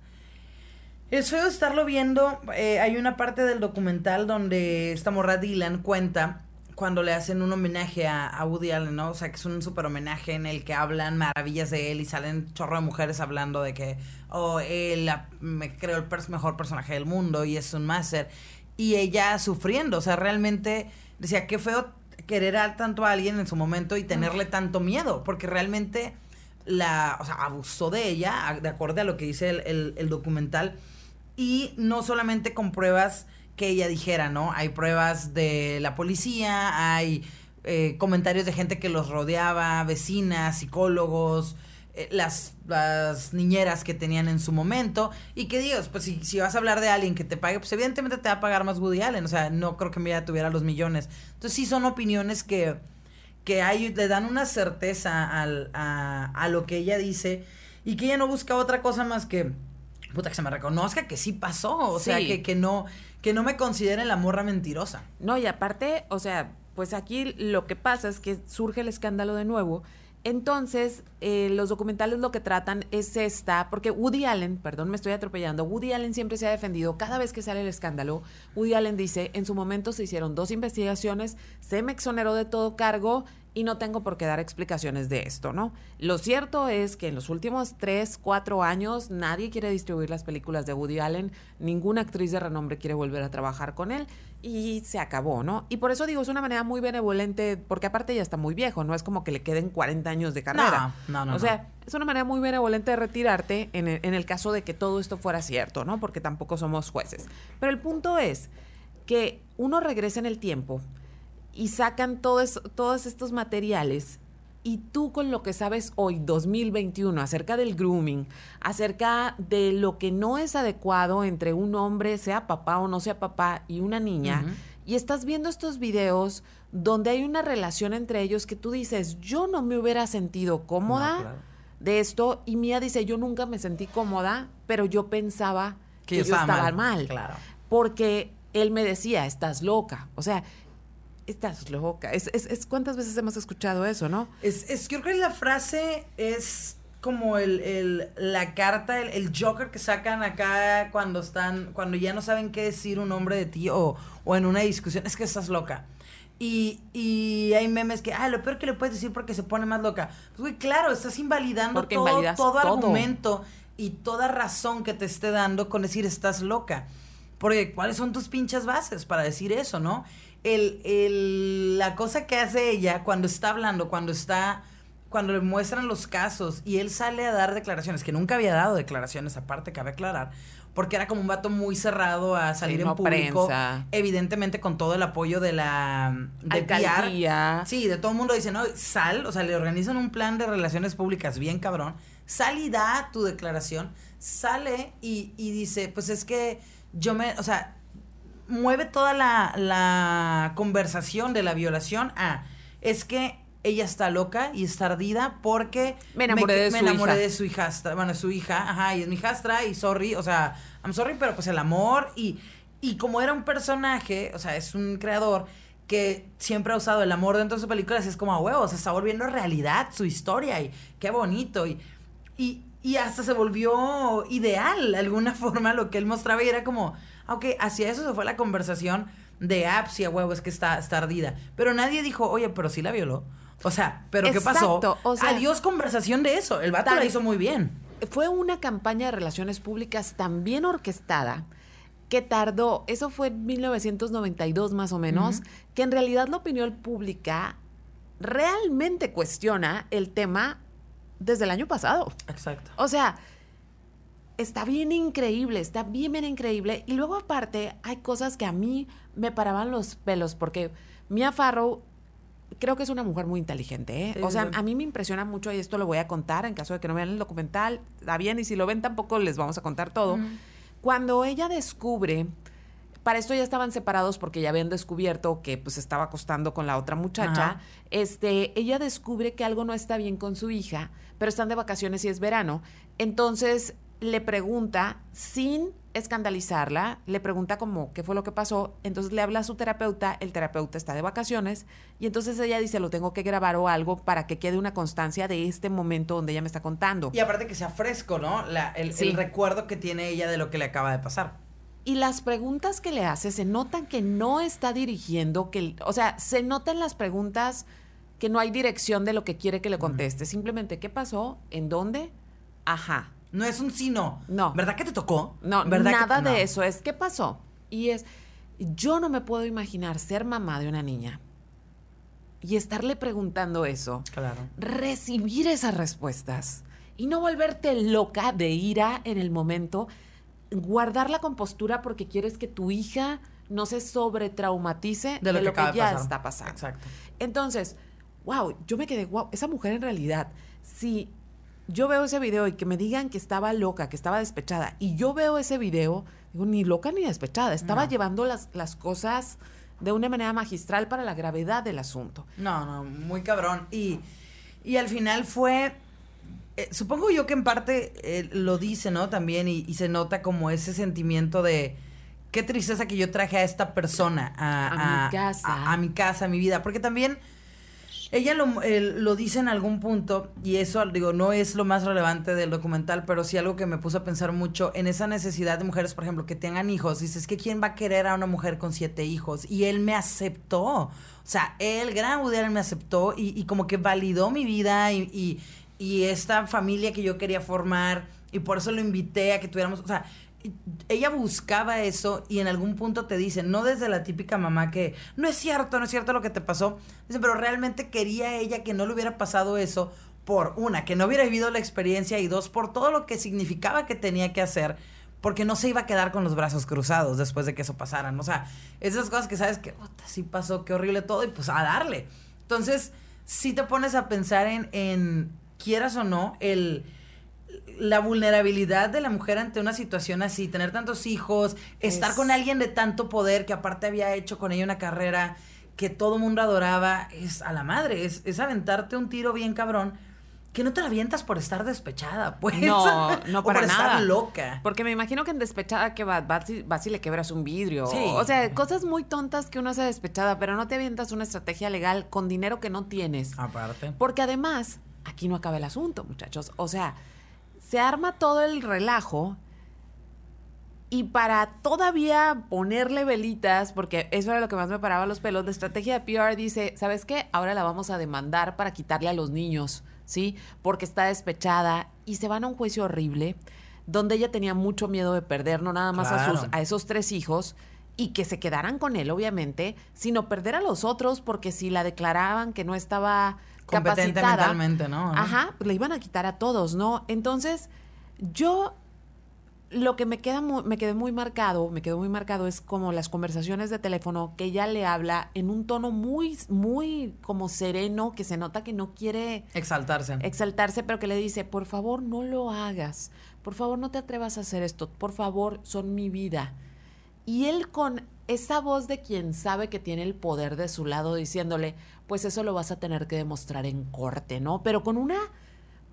es feo estarlo viendo. Eh, hay una parte del documental donde esta morra Dylan cuenta cuando le hacen un homenaje a, a Woody Allen, ¿no? O sea, que es un súper homenaje en el que hablan maravillas de él y salen chorro de mujeres hablando de que, oh, él me creo el pers- mejor personaje del mundo y es un máster. Y ella sufriendo, o sea, realmente decía, qué feo querer a tanto a alguien en su momento y tenerle tanto miedo, porque realmente la, o sea, abusó de ella, de acuerdo a lo que dice el, el- el documental, y no solamente con pruebas que ella dijera, ¿no? Hay pruebas de la policía, hay eh, comentarios de gente que los rodeaba, vecinas, psicólogos, eh, las, las niñeras que tenían en su momento, y que digas, pues si, vas a hablar de alguien que te pague, pues evidentemente te va a pagar más Woody Allen, o sea, no creo que Mira tuviera los millones. Entonces sí son opiniones que que hay, le dan una certeza al- a lo que ella dice y que ella no busca otra cosa más que puta, que se me reconozca que sí pasó. O sea, que, que no, que no me consideren la morra mentirosa. No, y aparte, o sea, pues aquí lo que pasa es que surge el escándalo de nuevo. Entonces, eh, los documentales lo que tratan es esta, porque Woody Allen, perdón, me estoy atropellando, Woody Allen siempre se ha defendido, cada vez que sale el escándalo, Woody Allen dice, en su momento se hicieron dos investigaciones, se me exoneró de todo cargo y no tengo por qué dar explicaciones de esto, ¿no? Lo cierto es que en los últimos tres, cuatro años nadie quiere distribuir las películas de Woody Allen, ninguna actriz de renombre quiere volver a trabajar con él y se acabó, ¿no? Y por eso digo, es una manera muy benevolente, porque aparte ya está muy viejo, no es como que le queden 40 años de carrera. No, no, no, O sea, es una manera muy benevolente de retirarte en el, en el caso de que todo esto fuera cierto, ¿no? Porque tampoco somos jueces. Pero el punto es que uno regresa en el tiempo y sacan todos, todos estos materiales y tú con lo que sabes hoy, 2021, acerca del grooming, acerca de lo que no es adecuado entre un hombre, sea papá o no sea papá, y una niña, y estás viendo estos videos donde hay una relación entre ellos que tú dices, yo no me hubiera sentido cómoda No, claro. de esto, y Mía dice, yo nunca me sentí cómoda, pero yo pensaba que, yo estaba mal. mal, claro. Porque él me decía, estás loca. O sea, estás loca. Es, es, es- ¿Cuántas veces hemos escuchado eso, no? Es, es, yo creo que la frase es como el, el- la carta, el, el Joker que sacan acá cuando están, cuando ya no saben qué decir un hombre de ti o, o en una discusión, es que estás loca. Y, y hay memes que, ah, lo peor que le puedes decir porque se pone más loca. Pues, güey, claro, estás invalidando Porque todo, todo todo. argumento y toda razón que te esté dando con decir estás loca. Porque, ¿cuáles son tus pinches bases para decir eso, no? El, el- la cosa que hace ella cuando está hablando, cuando está, cuando le muestran los casos y él sale a dar declaraciones, que nunca había dado declaraciones, aparte cabe aclarar, porque era como un vato muy cerrado a salir en no público, prensa. evidentemente con todo el apoyo de la de PR. Alcaldía. Sí, de todo el mundo dice, no, sal, o sea, le organizan un plan de relaciones públicas bien cabrón, sal y da tu declaración, sale y, y dice, pues es que yo me, o sea, mueve toda la, la conversación de la violación a, es que ella está loca y está ardida porque Me enamoré de me su enamoré hija. de su hijastra, bueno, su hija, ajá, y es mi hijastra y sorry, o sea, I'm sorry, pero pues el amor y, y como era un personaje, o sea, es un creador que siempre ha usado el amor dentro de sus películas, es como a huevos, se está volviendo realidad su historia y qué bonito y, y, y hasta se volvió ideal de alguna forma lo que él mostraba y era como, ok, hacia eso se fue la conversación de apps y a huevos que está, está ardida, pero nadie dijo, oye, pero sí la violó. O sea, ¿pero qué pasó? Exacto, o sea- Adiós conversación de eso. El vato la hizo muy bien. Fue una campaña de relaciones públicas tan bien orquestada que tardó, eso fue en 1992 más o menos, que en realidad la opinión pública realmente cuestiona el tema desde el año pasado. Exacto. O sea, está bien increíble, está bien, bien increíble. Y luego aparte hay cosas que a mí me paraban los pelos porque Mia Farrow creo que es una mujer muy inteligente. ¿eh? Sí, o sea, a mí me impresiona mucho y esto lo voy a contar en caso de que no vean el documental. Está bien y si lo ven tampoco les vamos a contar todo. Cuando ella descubre... Para esto ya estaban separados porque ya habían descubierto que pues estaba acostando con la otra muchacha. Ajá. Este, ella descubre que algo no está bien con su hija, pero están de vacaciones y es verano. Entonces le pregunta, sin escandalizarla, le pregunta como qué fue lo que pasó. Entonces le habla a su terapeuta, el terapeuta está de vacaciones, y entonces ella dice, lo tengo que grabar o algo para que quede una constancia de este momento donde ella me está contando. Y aparte que sea fresco, ¿no? La- el, Sí. el recuerdo que tiene ella de lo que le acaba de pasar. Y las preguntas que le hace se notan que no está dirigiendo, que, o sea, se notan las preguntas que no hay dirección de lo que quiere que le conteste. Simplemente, ¿qué pasó? ¿En dónde? Ajá. No es un sí, no. No. ¿Verdad que te tocó? No, ¿Verdad que- nada no. de eso. Es, ¿qué pasó? Y es, yo no me puedo imaginar ser mamá de una niña y estarle preguntando eso, Claro. recibir esas respuestas y no volverte loca de ira en el momento, guardar la compostura porque quieres que tu hija no se sobretraumatice De lo que acaba de ya pasar. está pasando. Exacto. Entonces, wow, yo me quedé, wow, esa mujer en realidad, si yo veo ese video y que me digan que estaba loca, que estaba despechada, y yo veo ese video, digo, ni loca ni despechada, estaba No. llevando las, las cosas de una manera magistral para la gravedad del asunto. No, no, muy cabrón. Y, y al final fue eh, supongo yo que en parte eh, lo dice, ¿no? También y, y, se nota como ese sentimiento de qué tristeza que yo traje a esta persona a, mi casa. A, a, mi casa, a mi vida. Porque también ella lo, lo, dice en algún punto, y eso, digo, no es lo más relevante del documental, pero sí algo que me puso a pensar mucho en esa necesidad de mujeres, por ejemplo, que tengan hijos. Dices, que ¿quién va a querer a una mujer con siete hijos? Y él me aceptó. O sea, él, gran Woody me aceptó y, y, como que validó mi vida y, y, y esta familia que yo quería formar. Y por eso lo invité a que tuviéramos, o sea, ella buscaba eso y en algún punto te dice, no desde la típica mamá que no es cierto, no es cierto lo que te pasó, pero realmente quería ella que no le hubiera pasado eso por una, que no hubiera vivido la experiencia y dos, por todo lo que significaba que tenía que hacer, porque no se iba a quedar con los brazos cruzados después de que eso pasara, o sea, esas cosas que sabes que, sí pasó, qué horrible todo y pues a darle. Entonces, si te pones a pensar en, en quieras o no, el la vulnerabilidad de la mujer ante una situación así, tener tantos hijos, estar con alguien de tanto poder que aparte había hecho con ella una carrera que todo mundo adoraba, es a la madre, es, es aventarte un tiro bien cabrón que no te la avientas por estar despechada, pues. No, no para por nada. estar loca. Porque me imagino que en despechada que vas, vas, y, vas y le quebras un vidrio. Sí. O sea, cosas muy tontas que uno hace despechada, pero no te avientas una estrategia legal con dinero que no tienes. Aparte. Porque además, aquí no acaba el asunto, muchachos. O sea, se arma todo el relajo y para todavía ponerle velitas, porque eso era lo que más me paraba los pelos, la estrategia de PR dice, ¿sabes qué? Ahora la vamos a demandar para quitarle a los niños, ¿sí? Porque está despechada y se van a un juicio horrible, donde ella tenía mucho miedo de perder, no nada más Claro. a, sus, a esos tres hijos, y que se quedaran con él, obviamente, sino perder a los otros, porque si la declaraban que no estaba Competente capacitada, mentalmente, ¿no? Ajá, pues le iban a quitar a todos, ¿no? Entonces, yo lo que me queda muy, me quedé muy marcado, me quedó muy marcado es como las conversaciones de teléfono que ella le habla en un tono muy, muy como sereno, que se nota que no quiere Exaltarse. exaltarse, pero que le dice, por favor, no lo hagas, por favor, no te atrevas a hacer esto, por favor, son mi vida. Y él con esa voz de quien sabe que tiene el poder de su lado diciéndole, pues eso lo vas a tener que demostrar en corte, ¿no? Pero con una,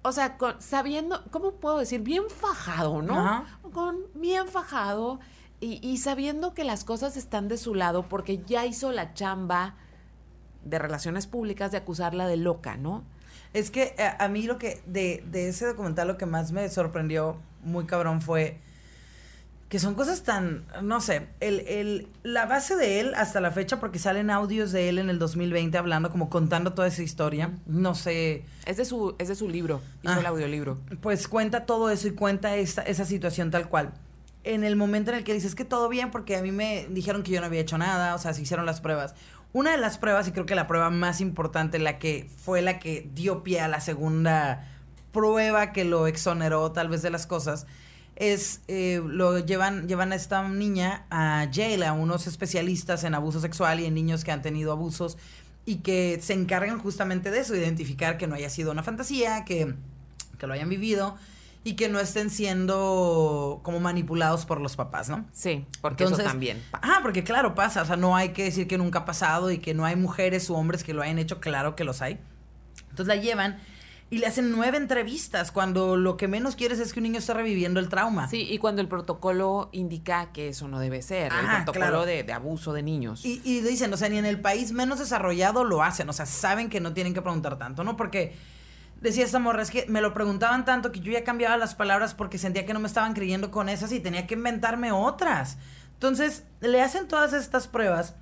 o sea, con, sabiendo, ¿cómo puedo decir? Bien fajado, ¿no? Ajá. Con bien fajado y, y sabiendo que las cosas están de su lado porque ya hizo la chamba de relaciones públicas de acusarla de loca, ¿no? Es que eh, a, a mí lo que de, de ese documental lo que más me sorprendió muy cabrón fue que son cosas tan, no sé, el, el, la base de él hasta la fecha, porque salen audios de él en el 2020 hablando, como contando toda esa historia, no sé, Es de su, es de su libro, hizo Ah. el audiolibro. pues cuenta todo eso y cuenta esa, esa situación tal cual. En el momento en el que dices que todo bien, porque a mí me dijeron que yo no había hecho nada, o sea, se hicieron las pruebas. Una de las pruebas, y creo que la prueba más importante, la que fue la que dio pie a la segunda prueba que lo exoneró tal vez de las cosas, es eh, lo llevan, llevan a esta niña a jail, a unos especialistas en abuso sexual y en niños que han tenido abusos y que se encargan justamente de eso, identificar que no haya sido una fantasía, que, que lo hayan vivido y que no estén siendo como manipulados por los papás, ¿no? Sí, porque Entonces- eso también. Ah, porque claro, pasa. O sea, no hay que decir que nunca ha pasado y que no hay mujeres u hombres que lo hayan hecho. Claro que los hay. Entonces la llevan y le hacen nueve entrevistas cuando lo que menos quieres es que un niño esté reviviendo el trauma. Sí, y cuando el protocolo indica que eso no debe ser, Ajá, el protocolo claro. de, de abuso de niños. Y, y dicen, o sea, ni en el país menos desarrollado lo hacen. O sea, saben que no tienen que preguntar tanto, ¿no? Porque decía esta morra, es que me lo preguntaban tanto que yo ya cambiaba las palabras porque sentía que no me estaban creyendo con esas y tenía que inventarme otras. Entonces, le hacen todas estas pruebas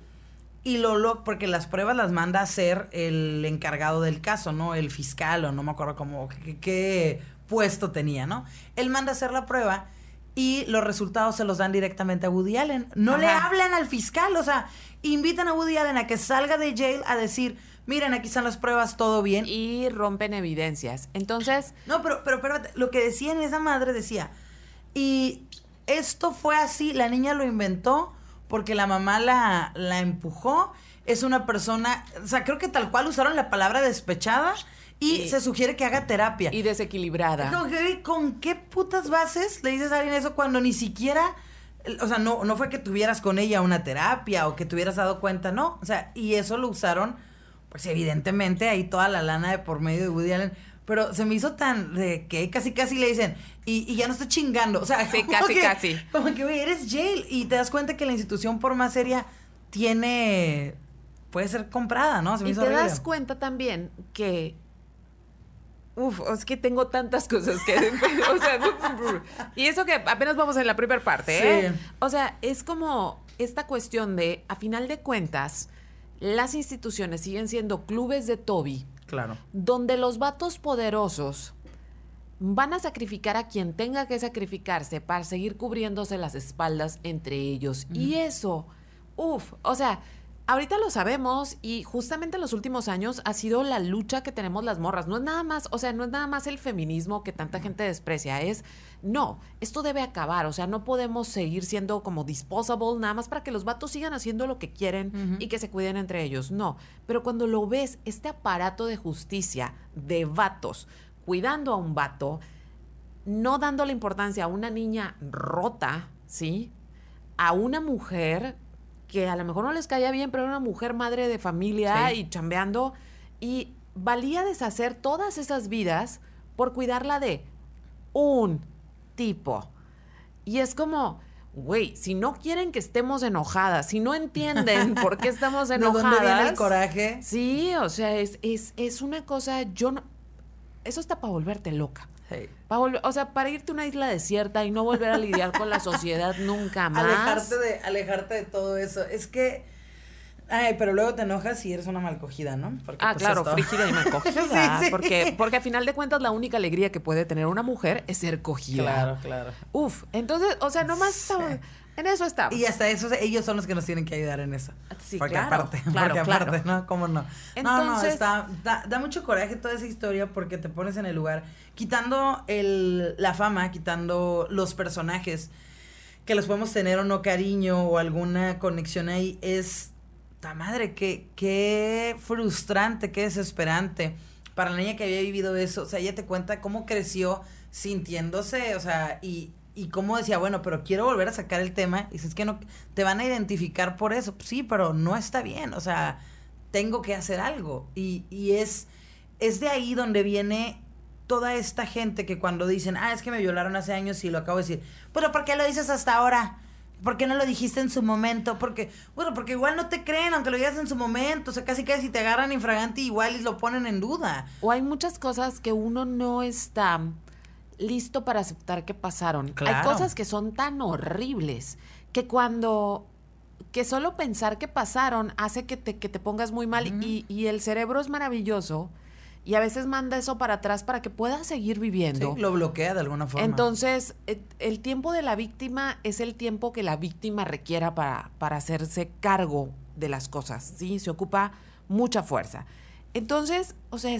y lo, lo porque las pruebas las manda a hacer el encargado del caso, ¿no? El fiscal o no me acuerdo cómo, qué, puesto tenía, ¿no? Él manda a hacer la prueba y los resultados se los dan directamente a Woody Allen. No le hablan al fiscal, o sea, invitan a Woody Allen a que salga de jail a decir, miren, aquí están las pruebas, todo bien. Y rompen evidencias. Entonces, No, pero, pero espérate, lo que decía en esa madre decía, y esto fue así, la niña lo inventó porque la mamá la, la empujó, es una persona, o sea, creo que tal cual usaron la palabra despechada y, Y- se sugiere que haga terapia. y desequilibrada. ¿Con qué, con qué putas bases le dices a alguien eso cuando ni siquiera, o sea, no, no fue que tuvieras con ella una terapia o que te hubieras dado cuenta, no, o sea, y eso lo usaron pues evidentemente hay toda la lana de por medio de Woody Allen. Pero se me hizo tan de que casi casi le dicen, y, ya no estoy chingando. O sea, sí, casi, casi. Como que, güey, eres jail. Y te das cuenta que la institución, por más seria, tiene. puede ser comprada, ¿no? Se me y te das cuenta también que Uf, es que tengo tantas cosas que... o sea, y eso que apenas vamos en la primera parte, ¿eh? O sea, es como esta cuestión de, a final de cuentas, las instituciones siguen siendo clubes de Toby. Claro. Donde los vatos poderosos van a sacrificar a quien tenga que sacrificarse para seguir cubriéndose las espaldas entre ellos. Y eso, uf, o sea, ahorita lo sabemos y justamente en los últimos años ha sido la lucha que tenemos las morras. No es nada más, o sea, no es nada más el feminismo que tanta gente desprecia, es, no, esto debe acabar, o sea, no podemos seguir siendo como disposable nada más para que los vatos sigan haciendo lo que quieren y que se cuiden entre ellos, no. Pero cuando lo ves, este aparato de justicia de vatos cuidando a un vato, no dándole importancia a una niña rota, ¿sí? A una mujer que a lo mejor no les caía bien, pero era una mujer madre de familia y chambeando. Y valía deshacer todas esas vidas por cuidarla de un tipo. Y es como, güey, si no quieren que estemos enojadas, si no entienden por qué estamos enojadas. ¿De dónde viene el coraje? Sí, o sea, es, es, es una cosa, yo no, eso está para volverte loca o sea, para irte a una isla desierta y no volver a lidiar con la sociedad nunca más. Alejarte de, alejarte de todo eso. Es que. Ay, pero luego te enojas y eres una malcogida, ¿no? ah, pues, claro, frígida y malcogida. Porque, porque a final de cuentas la única alegría que puede tener una mujer es ser cogida. Claro, claro. Uf, entonces, o sea, nomás en eso estamos. Y hasta eso, ellos son los que nos tienen que ayudar en eso. Sí, porque aparte, porque aparte, ¿no? ¿Cómo no? no, no, está, da, da, mucho coraje toda esa historia porque te pones en el lugar, quitando el, la fama, quitando los personajes, que los podemos tener o no cariño o alguna conexión ahí, es, ta madre, qué, qué frustrante, qué desesperante para la niña que había vivido eso. O sea, ella te cuenta cómo creció sintiéndose, o sea, y y cómo decía, bueno, pero quiero volver a sacar el tema. Y dices que no, te van a identificar por eso. Sí, pero no está bien. O sea, tengo que hacer algo. Y, y es, es de ahí donde viene toda esta gente que cuando dicen, ah, es que me violaron hace años y lo acabo de decir. Pero ¿por qué lo dices hasta ahora? ¿Por qué no lo dijiste en su momento? Porque, bueno, porque igual no te creen, aunque lo digas en su momento. O sea, casi que si te agarran infragante, igual y lo ponen en duda. O hay muchas cosas que uno no está listo para aceptar que pasaron. Hay cosas que son tan horribles que cuando que solo pensar que pasaron hace que te, que te pongas muy mal y, y, el cerebro es maravilloso y a veces manda eso para atrás para que puedas seguir viviendo. lo bloquea de alguna forma. Entonces, e, el tiempo de la víctima es el tiempo que la víctima requiera para, para hacerse cargo de las cosas, ¿sí? Se ocupa mucha fuerza. Entonces, o sea,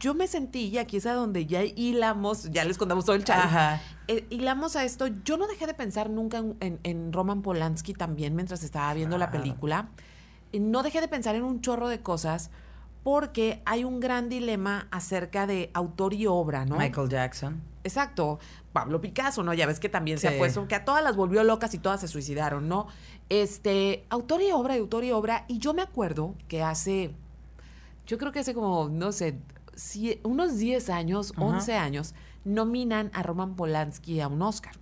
yo, me sentí, y aquí es a donde ya hilamos, ya les contamos todo el chat, eh, hilamos a esto. Yo no dejé de pensar nunca en, Roman Polanski también mientras estaba viendo la película. No dejé de pensar en un chorro de cosas porque hay un gran dilema acerca de autor y obra, ¿no? Michael Jackson. Exacto. Pablo Picasso, ¿no? Ya ves que también se ha puesto, que a todas las volvió locas y todas se suicidaron, ¿no? Este, autor y obra, autor y obra. Y yo me acuerdo que hace yo creo que hace como, no sé, unos 10 años, 11 años, nominan a Roman Polanski a un Oscar.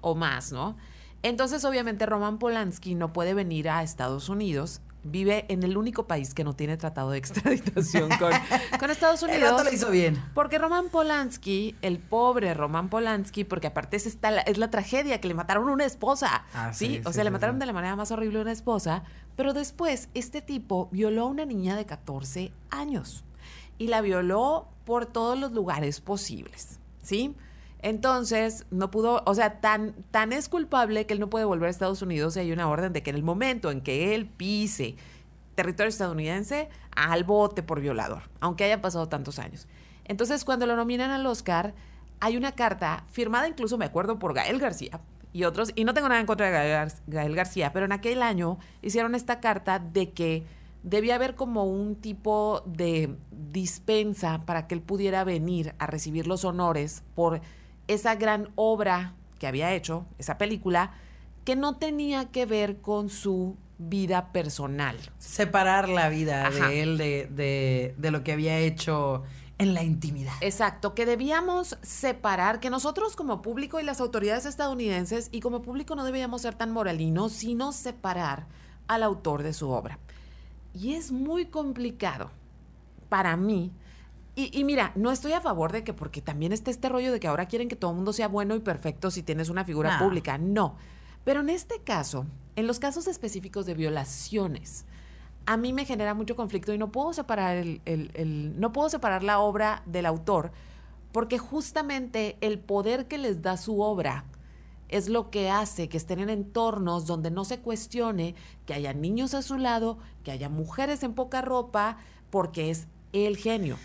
O más, ¿no? Entonces, obviamente, Roman Polanski no puede venir a Estados Unidos vive en el único país que no tiene tratado de extradición con, con Estados Unidos. El lo hizo bien. Porque Roman Polanski, el pobre Roman Polanski, porque aparte es, esta, es la tragedia que le mataron a una esposa. Ah, ¿sí? O sea, le mataron de la manera más horrible a una esposa, pero después este tipo violó a una niña de 14 años y la violó por todos los lugares posibles, ¿sí? Entonces, no pudo, o sea, tan, tan es culpable que él no puede volver a Estados Unidos y hay una orden de que en el momento en que él pise territorio estadounidense, al bote por violador, aunque haya pasado tantos años. Entonces, cuando lo nominan al Oscar, hay una carta firmada incluso, me acuerdo, por Gael García y otros, y no tengo nada en contra de Gael García, pero en aquel año hicieron esta carta de que debía haber como un tipo de dispensa para que él pudiera venir a recibir los honores por esa gran obra que había hecho, esa película, que no tenía que ver con su vida personal. Separar la vida de él de, de, de lo que había hecho en la intimidad. Exacto, que debíamos separar, que nosotros como público y las autoridades estadounidenses y como público no debíamos ser tan moralinos, sino separar al autor de su obra. Y es muy complicado para mí. Y, mira, no estoy a favor de que, porque también está este rollo de que ahora quieren que todo el mundo sea bueno y perfecto si tienes una figura pública. No. Pero en este caso, en los casos específicos de violaciones, a mí me genera mucho conflicto y no puedo separar el, no puedo separar la obra del autor porque justamente el poder que les da su obra es lo que hace que estén en entornos donde no se cuestione que haya niños a su lado, que haya mujeres en poca ropa, porque es el genio.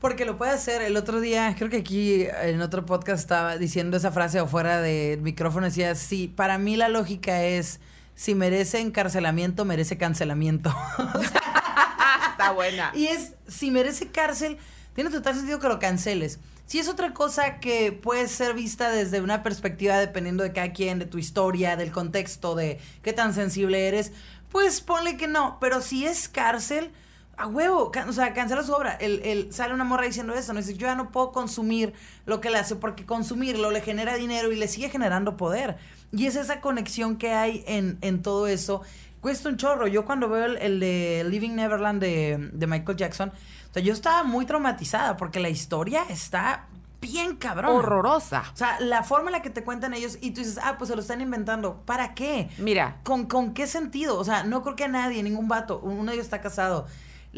Porque lo puede hacer. El otro día, creo que aquí en otro podcast estaba diciendo esa frase o fuera del micrófono, decía, sí, para mí la lógica es si merece encarcelamiento, merece cancelamiento. Está buena. Y es, si merece cárcel, tiene total sentido que lo canceles. Si es otra cosa que puede ser vista desde una perspectiva dependiendo de cada quien, de tu historia, del contexto, de qué tan sensible eres, pues ponle que no. Pero si es cárcel, a huevo, o sea, cancela su obra. El, el, sale una morra diciendo eso, no dice, yo ya no puedo consumir lo que le hace porque consumirlo le genera dinero y le sigue generando poder. Y es esa conexión que hay en, en todo eso. Cuesta un chorro. Yo cuando veo el, de Living Neverland de, de, Michael Jackson, o sea, yo estaba muy traumatizada porque la historia está bien cabrón. Horrorosa. O sea, la forma en la que te cuentan ellos y tú dices, ah, pues se lo están inventando. ¿Para qué? Mira. ¿Con, con qué sentido? O sea, no creo que a nadie, ningún vato, uno de ellos está casado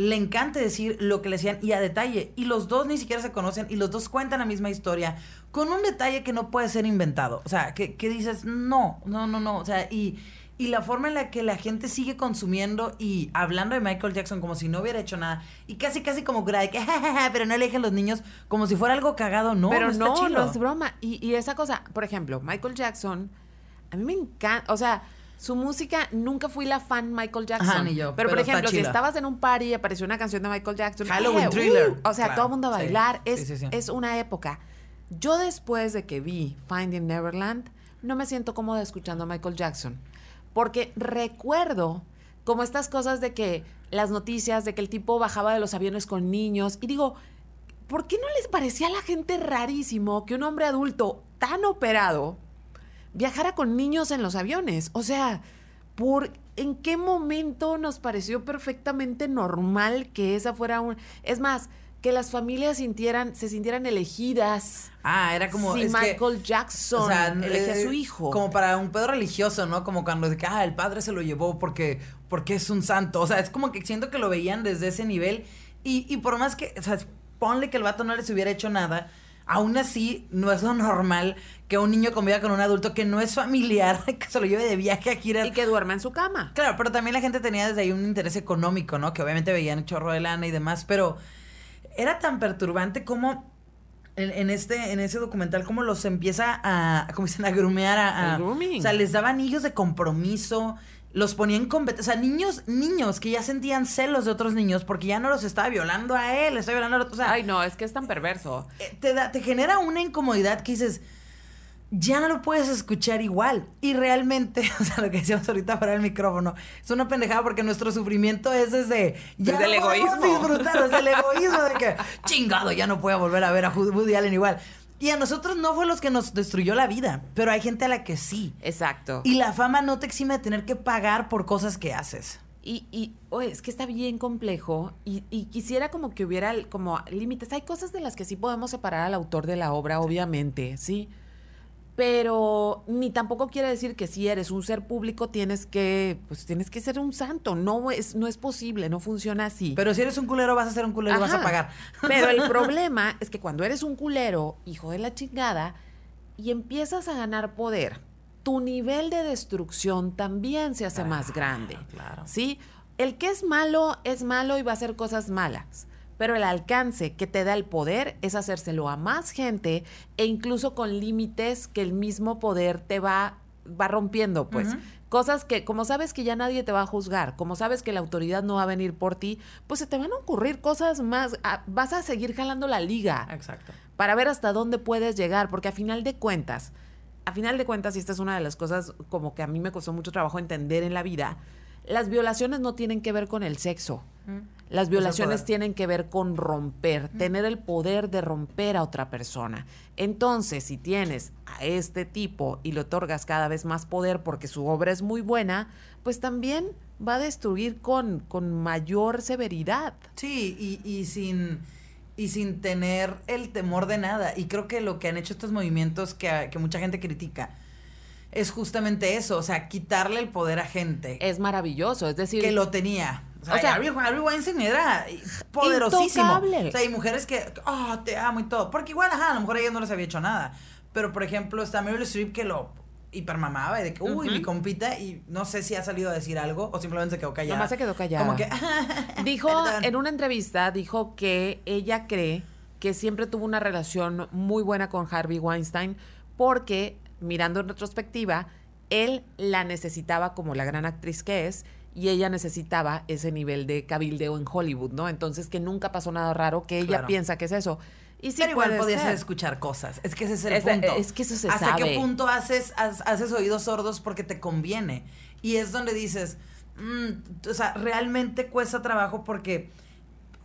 le encanta decir lo que le decían y a detalle. Y los dos ni siquiera se conocen y los dos cuentan la misma historia con un detalle que no puede ser inventado. O sea, que, dices, no, no, no, no. O sea, y, y la forma en la que la gente sigue consumiendo y hablando de Michael Jackson como si no hubiera hecho nada y casi, casi como que, pero no le los niños como si fuera algo cagado. No, pero no, no, es broma. Y, y esa cosa, por ejemplo, Michael Jackson, a mí me encanta, o sea su música, nunca fui la fan Michael Jackson. ni yo. Pero, por ejemplo, si estabas en un party y apareció una canción de Michael Jackson. Halloween uh, Thriller. o sea, todo el mundo a bailar. es, es una época. Yo después de que vi Finding Neverland, no me siento cómoda escuchando a Michael Jackson. Porque recuerdo como estas cosas de que las noticias, de que el tipo bajaba de los aviones con niños. Y digo, ¿por qué no les parecía a la gente rarísimo que un hombre adulto tan operado viajara con niños en los aviones. O sea, ¿por en qué momento nos pareció perfectamente normal que esa fuera un... Es más, que las familias sintieran, se sintieran elegidas. Ah, era como. Si Michael Jackson o sea, elegía a su eh, hijo. Como para un pedo religioso, ¿no? Como cuando de ah, el padre se lo llevó porque, porque es un santo. O sea, es como que siento que lo veían desde ese nivel. Y, y por más que, o sea, ponle que el vato no les hubiera hecho nada aún así no es lo normal que un niño conviva con un adulto que no es familiar, que se lo lleve de viaje aquí. Y que duerma en su cama. Claro, pero también la gente tenía desde ahí un interés económico, ¿no? Que obviamente veían chorro de lana y demás, pero era tan perturbante como en, este, en ese documental, como los empieza a, como dicen, a grumear a, a o sea, les daba anillos de compromiso, los ponían en competencia. O sea, niños, niños que ya sentían celos de otros niños porque ya no los estaba violando a él, estaba violando a otros. O sea, Ay, no, es que es tan perverso. Eh, te, da, te genera una incomodidad que dices, ya no lo puedes escuchar igual. Y realmente, o sea, lo que decíamos ahorita para el micrófono, es una pendejada porque nuestro sufrimiento es desde. Ya desde el egoísmo. disfrutar, desde el egoísmo de que, chingado, ya no puedo volver a ver a Woody Allen igual. Y a nosotros no fue los que nos destruyó la vida, pero hay gente a la que sí. Exacto. Y la fama no te exime de tener que pagar por cosas que haces. Y, y oye, es que está bien complejo y, y, quisiera como que hubiera como límites. Hay cosas de las que sí podemos separar al autor de la obra, obviamente, ¿sí? Pero ni tampoco quiere decir que si eres un ser público tienes que pues tienes que ser un santo no es no es posible no funciona así. Pero si eres un culero vas a ser un culero y vas a pagar. pero el problema es que cuando eres un culero hijo de la chingada y empiezas a ganar poder tu nivel de destrucción también se hace más grande claro. sí el que es malo es malo y va a hacer cosas malas pero el alcance que te da el poder es hacérselo a más gente e incluso con límites que el mismo poder te va, va rompiendo, pues. Cosas que, como sabes que ya nadie te va a juzgar, como sabes que la autoridad no va a venir por ti, pues se te van a ocurrir cosas más, ah, vas a seguir jalando la liga. Exacto. Para ver hasta dónde puedes llegar, porque a final de cuentas, a final de cuentas, y esta es una de las cosas como que a mí me costó mucho trabajo entender en la vida, las violaciones no tienen que ver con el sexo. Las violaciones tienen que ver con romper, tener el poder de romper a otra persona. Entonces, si tienes a este tipo y le otorgas cada vez más poder porque su obra es muy buena, pues también va a destruir con, con mayor severidad. Sí, y, y sin y sin tener el temor de nada. Y creo que lo que han hecho estos movimientos que, que mucha gente critica es justamente eso, o sea, quitarle el poder a gente. Es maravilloso, es decir... Que lo tenía. O sea, Harvey, Weinstein era poderosísimo. O sea, hay mujeres que, oh, te amo y todo. Porque igual, ajá, a lo mejor ella no les había hecho nada. Pero, por ejemplo, está Meryl Streep que lo hipermamaba y de que, uy, mi compita, y no sé si ha salido a decir algo o simplemente se quedó callada. Nomás se quedó callada. Como que, dijo, en una entrevista, dijo que ella cree que siempre tuvo una relación muy buena con Harvey Weinstein porque, mirando en retrospectiva, él la necesitaba como la gran actriz que es y ella necesitaba ese nivel de cabildeo en Hollywood, ¿no? Entonces que nunca pasó nada raro, que ella piensa que es eso. Y sí Pero igual podías escuchar cosas. Es que ese es el punto. Es que eso se ¿Hasta qué punto haces, haces oídos sordos porque te conviene? Y es donde dices, mm, o sea, realmente cuesta trabajo porque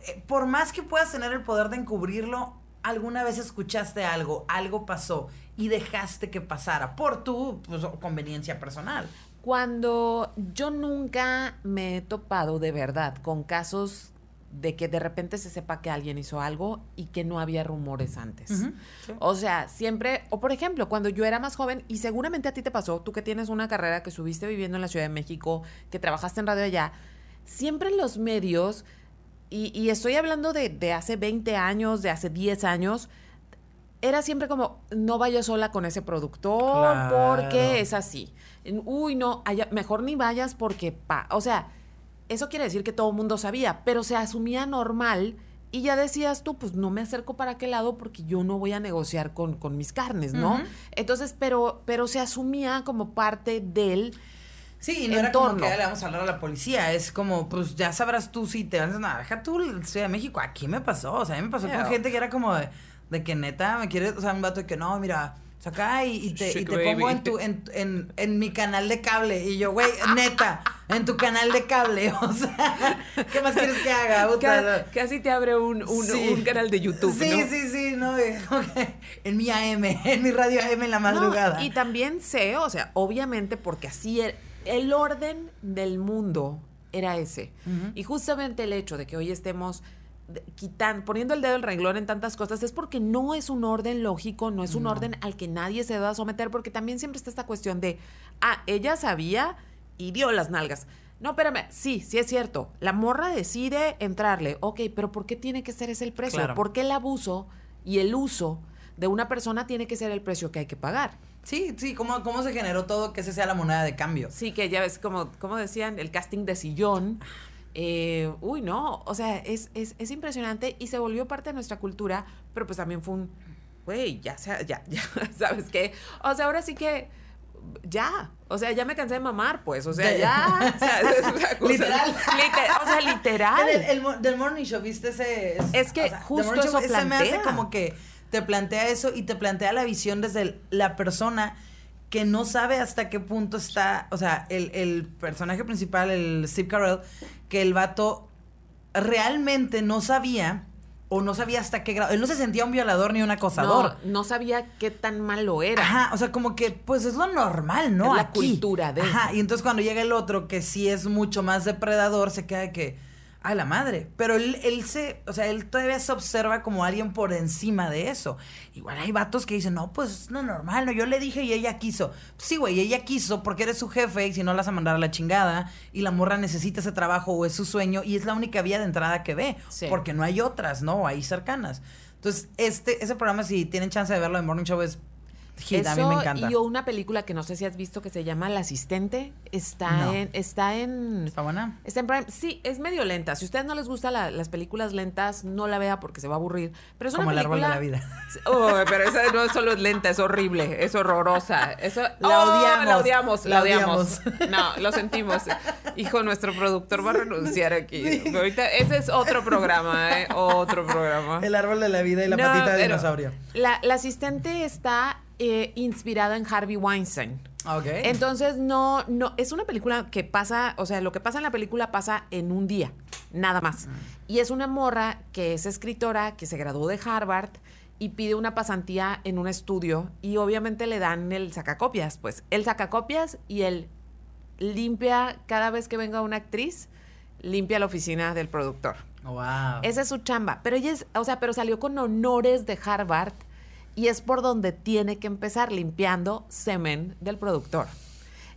eh, por más que puedas tener el poder de encubrirlo, alguna vez escuchaste algo, algo pasó y dejaste que pasara por tu pues, conveniencia personal. Cuando yo nunca me he topado de verdad con casos de que de repente se sepa que alguien hizo algo y que no había rumores antes. O sea, siempre, o por ejemplo, cuando yo era más joven, y seguramente a ti te pasó, tú que tienes una carrera que subiste viviendo en la Ciudad de México, que trabajaste en radio allá, siempre en los medios, y, estoy hablando de, de, hace 20 años, de hace 10 años, era siempre como, no vayas sola con ese productor porque es así. Uy, no, mejor ni vayas porque, pa, o sea, eso quiere decir que todo el mundo sabía, pero se asumía normal y ya decías tú, pues no me acerco para aquel lado porque yo no voy a negociar con, con mis carnes, ¿no? Entonces, pero, pero se asumía como parte del... Sí, no era como que le vamos a hablar a la policía. Es como, pues ya sabrás tú si te vas a nada, deja tú Ciudad de México. Aquí me pasó. O sea, a mí me pasó con gente que era como de, de que neta me quiere, o sea, un vato de que no, mira, acá y, te, y te pongo en, tu, en, en, en, mi canal de cable. Y yo, güey, neta, en tu canal de cable. O sea, ¿qué más quieres que haga? casi te abre un, un, un, canal de YouTube. Sí, ¿no? sí, sí, no, okay. en mi AM, en mi radio AM en la madrugada. y también sé, o sea, obviamente porque así el, el orden del mundo era ese. Y justamente el hecho de que hoy estemos quitan, poniendo el dedo en el renglón en tantas cosas es porque no es un orden lógico, no es un orden al que nadie se va a someter, porque también siempre está esta cuestión de, ah, ella sabía y dio las nalgas. No, espérame, sí, sí es cierto. La morra decide entrarle, ok, pero ¿por qué tiene que ser ese el precio? ¿Por qué el abuso y el uso de una persona tiene que ser el precio que hay que pagar? Sí, sí, ¿cómo, cómo se generó todo que ese sea la moneda de cambio? Sí, que ya ves, como, como decían, el casting de sillón. Eh, uy, no, o sea, es, es, impresionante y se volvió parte de nuestra cultura, pero pues también fue un, güey, ya, sea, ya, ya, ¿sabes qué? O sea, ahora sí que ya, o sea, ya me cansé de mamar, pues, o sea, ya, o sea, literal, o sea, literal. El, del morning show, ¿viste ese? Es, que justo eso plantea. me hace como que te plantea eso y te plantea la visión desde la persona que no sabe hasta qué punto está, o sea, el, el personaje principal, el Steve Carell, que el vato realmente no sabía o no sabía hasta qué grado. Él no se sentía un violador ni un acosador. No, no sabía qué tan malo era. Ajá, o sea, como que, pues es lo normal, ¿no? Es la cultura de. Ajá, y entonces cuando llega el otro que sí es mucho más depredador, se queda de que a la madre. Pero él, él se, o sea, él todavía se observa como alguien por encima de eso. Igual hay vatos que dicen, no, pues no normal, no, yo le dije y ella quiso. Sí, güey, ella quiso porque eres su jefe y si no la vas a mandar a la chingada y la morra necesita ese trabajo o es su sueño y es la única vía de entrada que ve. Porque no hay otras, ¿no? Ahí cercanas. Entonces, este, ese programa, si tienen chance de verlo en Morning Show, es a mí me encanta. Y una película que no sé si has visto que se llama La Asistente. Está en. Está en. ¿Está buena? Está en Prime. Sí, es medio lenta. Si a ustedes no les gustan las películas lentas, no la vea porque se va a aburrir. Pero es Como una película. el árbol de la vida. Oh, pero esa no solo es lenta, es horrible, es horrorosa. Eso, la oh, odiamos. La odiamos, la, odiamos. No, lo sentimos. Hijo, nuestro productor va a renunciar aquí. Ahorita, ese es otro programa, ¿eh? Otro programa. El árbol de la vida y la patita de dinosaurio. La, la asistente está eh, inspirada en Harvey Weinstein. Entonces, no, no, es una película que pasa, o sea, lo que pasa en la película pasa en un día, nada más. Y es una morra que es escritora, que se graduó de Harvard y pide una pasantía en un estudio y obviamente le dan el sacacopias, pues el sacacopias y él limpia cada vez que venga una actriz, limpia la oficina del productor. Wow. Esa es su chamba. Pero ella es, o sea, pero salió con honores de Harvard y es por donde tiene que empezar limpiando semen del productor.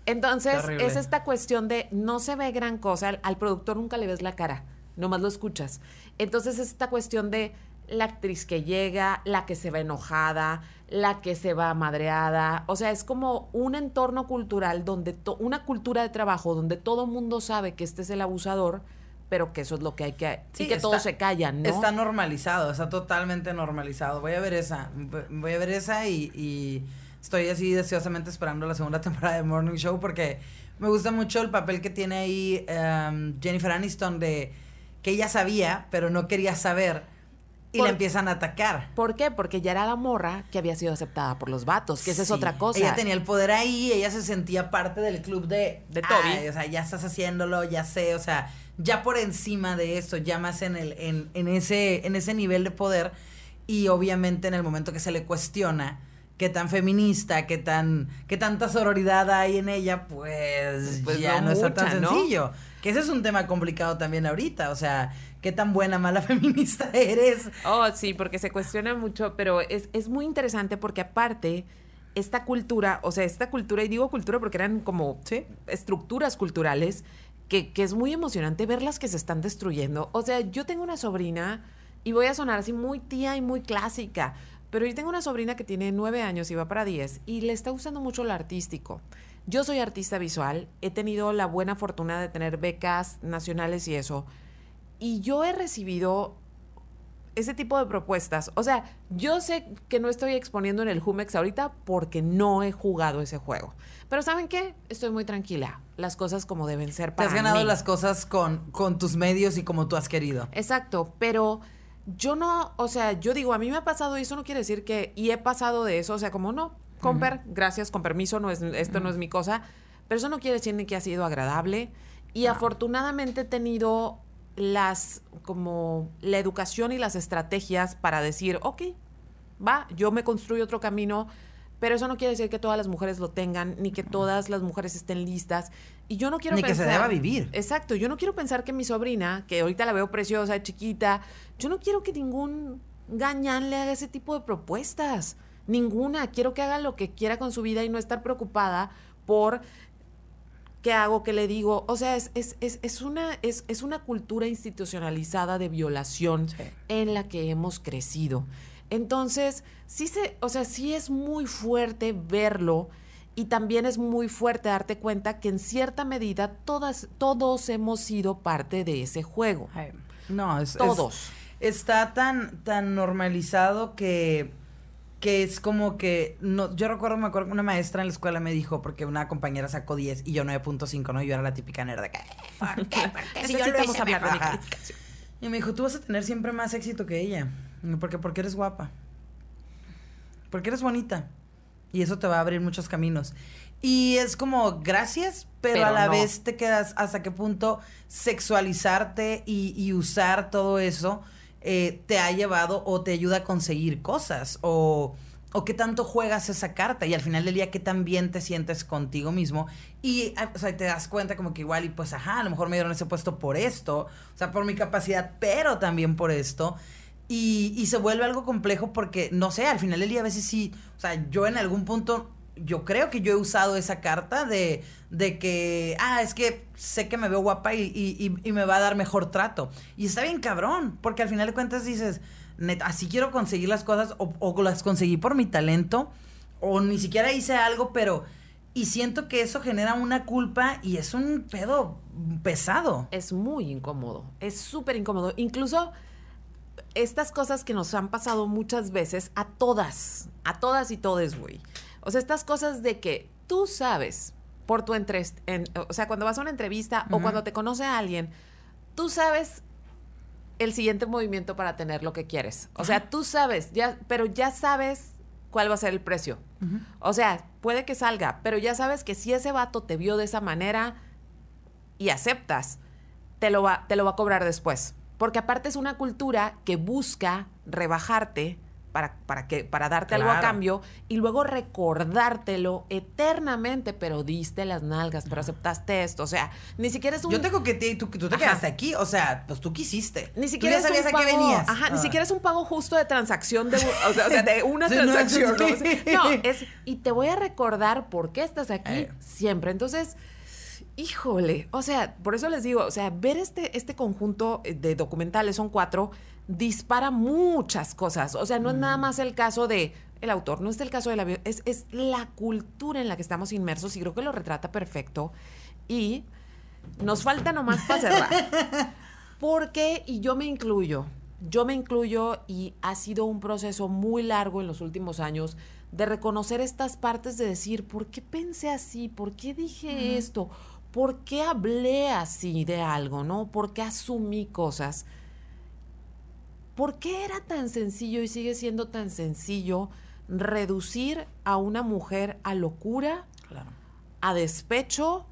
Entonces, Terrible. es esta cuestión de no se ve gran cosa, al, al productor nunca le ves la cara, nomás lo escuchas. Entonces, es esta cuestión de la actriz que llega, la que se va enojada, la que se va madreada. O sea, es como un entorno cultural donde, una cultura de trabajo donde todo mundo sabe que este es el abusador, pero que eso es lo que hay que... Sí, y que está- todos se callan, ¿no? Está normalizado, está totalmente normalizado. Voy a ver esa, voy a ver esa y, y estoy así deseosamente esperando la segunda temporada de Morning Show porque me gusta mucho el papel que tiene ahí em, Jennifer Aniston de que ella sabía, pero no quería saber y Por- la empiezan a atacar. ¿Por qué? Porque ya era la morra que había sido aceptada por los vatos, que esa es otra cosa. Ella tenía el poder ahí, ella se sentía parte del club de, De Toby. "Ay, o sea, ya estás haciéndolo, ya sé, o sea, ya por encima de eso, ya más en el, en, en ese, en ese nivel de poder. Y obviamente en el momento que se le cuestiona qué tan feminista, qué tan, qué tanta sororidad hay en ella, pues, Pues ya no no, está tan ¿no? sencillo. Que ese es un tema complicado también ahorita. O sea, qué tan buena, mala feminista eres. Oh, sí, porque se cuestiona mucho, pero es, es muy interesante porque aparte, esta cultura, o sea, esta cultura, y digo cultura porque eran como Sí. estructuras culturales, que, es muy emocionante verlas que se están destruyendo. O sea, yo tengo una sobrina, y voy a sonar así muy tía y muy clásica, pero yo tengo una sobrina que tiene nueve años y va para diez, y le está gustando mucho lo artístico. Yo soy artista visual, he tenido la buena fortuna de tener becas nacionales y eso, y yo he recibido ese tipo de propuestas. O sea, yo sé que no estoy exponiendo en el Jumex ahorita porque no he jugado ese juego. Pero ¿saben qué? Estoy muy tranquila. Las cosas como deben ser Te para has ganado mí. las cosas con, con tus medios y como tú has querido. Exacto, pero yo no, o sea, yo digo, a mí me ha pasado y eso no quiere decir que, y he pasado de eso, o sea, como no, comper, gracias, con permiso, no es, esto no es mi cosa, pero eso no quiere decir ni que ha sido agradable. Y afortunadamente he tenido las, como, la educación y las estrategias para decir, ok, va, yo me construyo otro camino, pero eso no quiere decir que todas las mujeres lo tengan, ni que todas las mujeres estén listas. Y yo no quiero Ni que se pensar- deba vivir. Exacto, yo no quiero pensar que mi sobrina, que ahorita la veo preciosa, chiquita, yo no quiero que ningún gañán le haga ese tipo de propuestas. Ninguna. Quiero que haga lo que quiera con su vida y no estar preocupada por qué hago, qué le digo. O sea, es, es, es, es una, es, es una cultura institucionalizada de violación Sí. en la que hemos crecido. Entonces, sí se, o sea, sí es muy fuerte verlo y también es muy fuerte darte cuenta que en cierta medida todas, todos hemos sido parte de ese juego. Ay, No, es, es- Todos. está tan, tan normalizado que, que es como que. No, yo recuerdo, me acuerdo que una maestra en la escuela me dijo, porque una compañera sacó 10 y yo 9.5, ¿no? Yo era la típica nerd de que. ¿Por qué? ¿Por qué? Si yo lo hablar de mi mejor". calificación. Y me dijo, tú vas a tener siempre más éxito que ella. Porque, porque eres guapa. Porque eres bonita. Y eso te va a abrir muchos caminos. Y es como, gracias, pero, Pero a la no. vez te quedas hasta qué punto sexualizarte y, y usar todo eso eh, te ha llevado o te ayuda a conseguir cosas. O, o qué tanto juegas esa carta. Y al final del día, qué tan bien te sientes contigo mismo. Y ah, o sea, te das cuenta como que igual, y pues, ajá, a lo mejor me dieron ese puesto por esto. O sea, por mi capacidad, pero también por esto. Y, y se vuelve algo complejo porque, no sé, al final del día a veces sí, o sea, yo en algún punto, yo creo que yo he usado esa carta de, de que, ah, es que sé que me veo guapa y, y- me va a dar mejor trato. Y está bien cabrón, porque al final de cuentas dices, así quiero conseguir las cosas o, o las conseguí por mi talento o ni siquiera hice algo, pero... Y siento que eso genera una culpa y es un pedo pesado. Es muy incómodo, es súper incómodo. Incluso estas cosas que nos han pasado muchas veces a todas, a todas y todes, güey. O sea, estas cosas de que tú sabes por tu entre, en- o sea, cuando vas a una entrevista o cuando te conoce a alguien, tú sabes el siguiente movimiento para tener lo que quieres. O sea, tú sabes, ya, pero ya sabes cuál va a ser el precio. O sea, puede que salga, pero ya sabes que si ese vato te vio de esa manera y aceptas, te lo va, te lo va a cobrar después. Porque aparte es una cultura que busca rebajarte para, para, que, para darte algo a cambio y luego recordártelo eternamente, pero diste las nalgas, pero aceptaste esto. O sea, ni siquiera es un. Yo tengo que tú, tú te quedaste aquí, o sea, pues tú quisiste. Ni siquiera es un pago, venías. Ajá, ni ah. siquiera es un pago justo de transacción, de, o, sea, de una transacción. No, es. Y te voy a recordar por qué estás aquí eh. siempre. Entonces híjole, o sea, por eso les digo, o sea, ver este, este conjunto de documentales, son cuatro, dispara muchas cosas. O sea, no es nada mm. más el caso de el autor, no es el caso de la es, es la cultura en la que estamos inmersos y creo que lo retrata perfecto. Y nos falta nomás para cerrar. Porque, y yo me incluyo, yo me incluyo y ha sido un proceso muy largo en los últimos años de reconocer estas partes de decir, ¿por qué pensé así? ¿Por qué dije esto? ¿Por qué hablé así de algo? ¿No? ¿Por qué asumí cosas? ¿Por qué era tan sencillo y sigue siendo tan sencillo reducir a una mujer a locura, a despecho,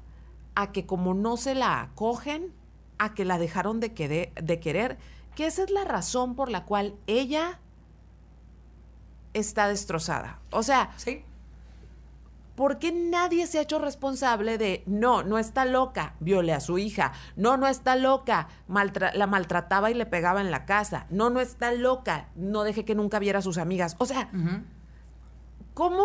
a que como no se la acogen, a que la dejaron de, de querer? Que esa es la razón por la cual ella está destrozada. O sea, ¿Sí? ¿Por qué nadie se ha hecho responsable de, no, no está loca, viole a su hija, no, no está loca, la maltrataba y le pegaba en la casa, no, no está loca, no deje que nunca viera a sus amigas? O sea, ¿cómo,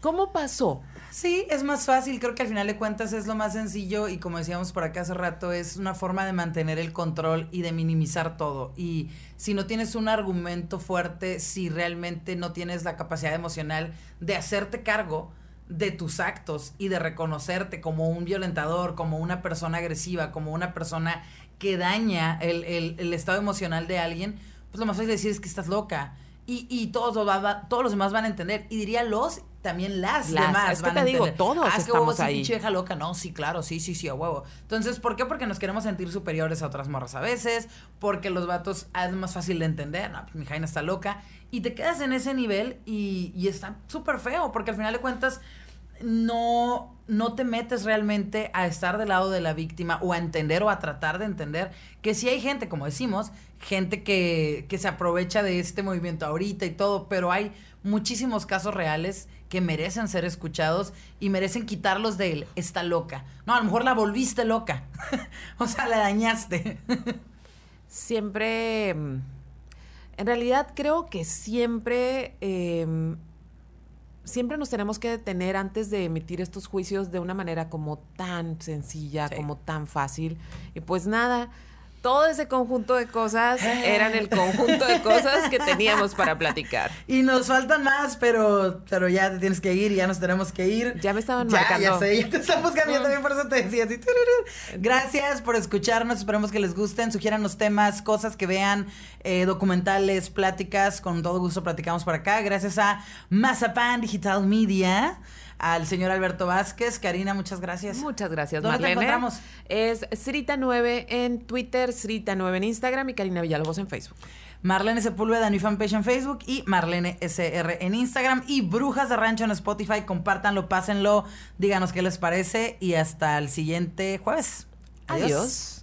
¿cómo pasó? Sí, es más fácil, creo que al final de cuentas es lo más sencillo y como decíamos por acá hace rato, es una forma de mantener el control y de minimizar todo. Y si no tienes un argumento fuerte, si realmente no tienes la capacidad emocional de hacerte cargo, de tus actos y de reconocerte como un violentador, como una persona agresiva, como una persona que daña el, el, estado emocional de alguien, pues lo más fácil decir es que estás loca. Y, y todos, los, todos los demás van a entender. Y diría los, también las, demás es que te digo, todos ah, es que estamos ahí. vieja loca. No, sí, claro, sí, sí, sí, a huevo. Entonces, ¿por qué? Porque nos queremos sentir superiores a otras morras a veces. Porque los vatos ah, es más fácil de entender. No, pues mi Jaina está loca. Y te quedas en ese nivel y, y está súper feo. Porque al final de cuentas no, no te metes realmente a estar del lado de la víctima o a entender o a tratar de entender que si hay gente, como decimos, gente que, que se aprovecha de este movimiento ahorita y todo, pero hay muchísimos casos reales que merecen ser escuchados y merecen quitarlos de él. Está loca. No, a lo mejor la volviste loca. o sea, la dañaste. siempre, mm, en realidad creo que siempre em, siempre nos tenemos que detener antes de emitir estos juicios de una manera como tan sencilla, como tan fácil. Y pues nada, todo ese conjunto de cosas eran el conjunto de cosas que teníamos para platicar. Y nos faltan más, pero, pero ya te tienes que ir ya nos tenemos que ir. Ya me estaban ya, marcando. Ya sé, ya te estamos cambiando también, por eso te decía así. Gracias por escucharnos, esperemos que les gusten, los temas, cosas que vean, eh, documentales, pláticas, con todo gusto platicamos por acá. Gracias a Mazapan Digital Media al señor Alberto Vázquez. Karina, muchas gracias. Muchas gracias, ¿Dónde Marlene. encontramos? Es Srita9 en Twitter, Srita9 en Instagram y Karina Villalobos en Facebook. Marlene Sepúlveda en mi fanpage en Facebook y Marlene SR en Instagram y Brujas de Rancho en Spotify. Compártanlo, pásenlo, díganos qué les parece y hasta el siguiente jueves. Adiós.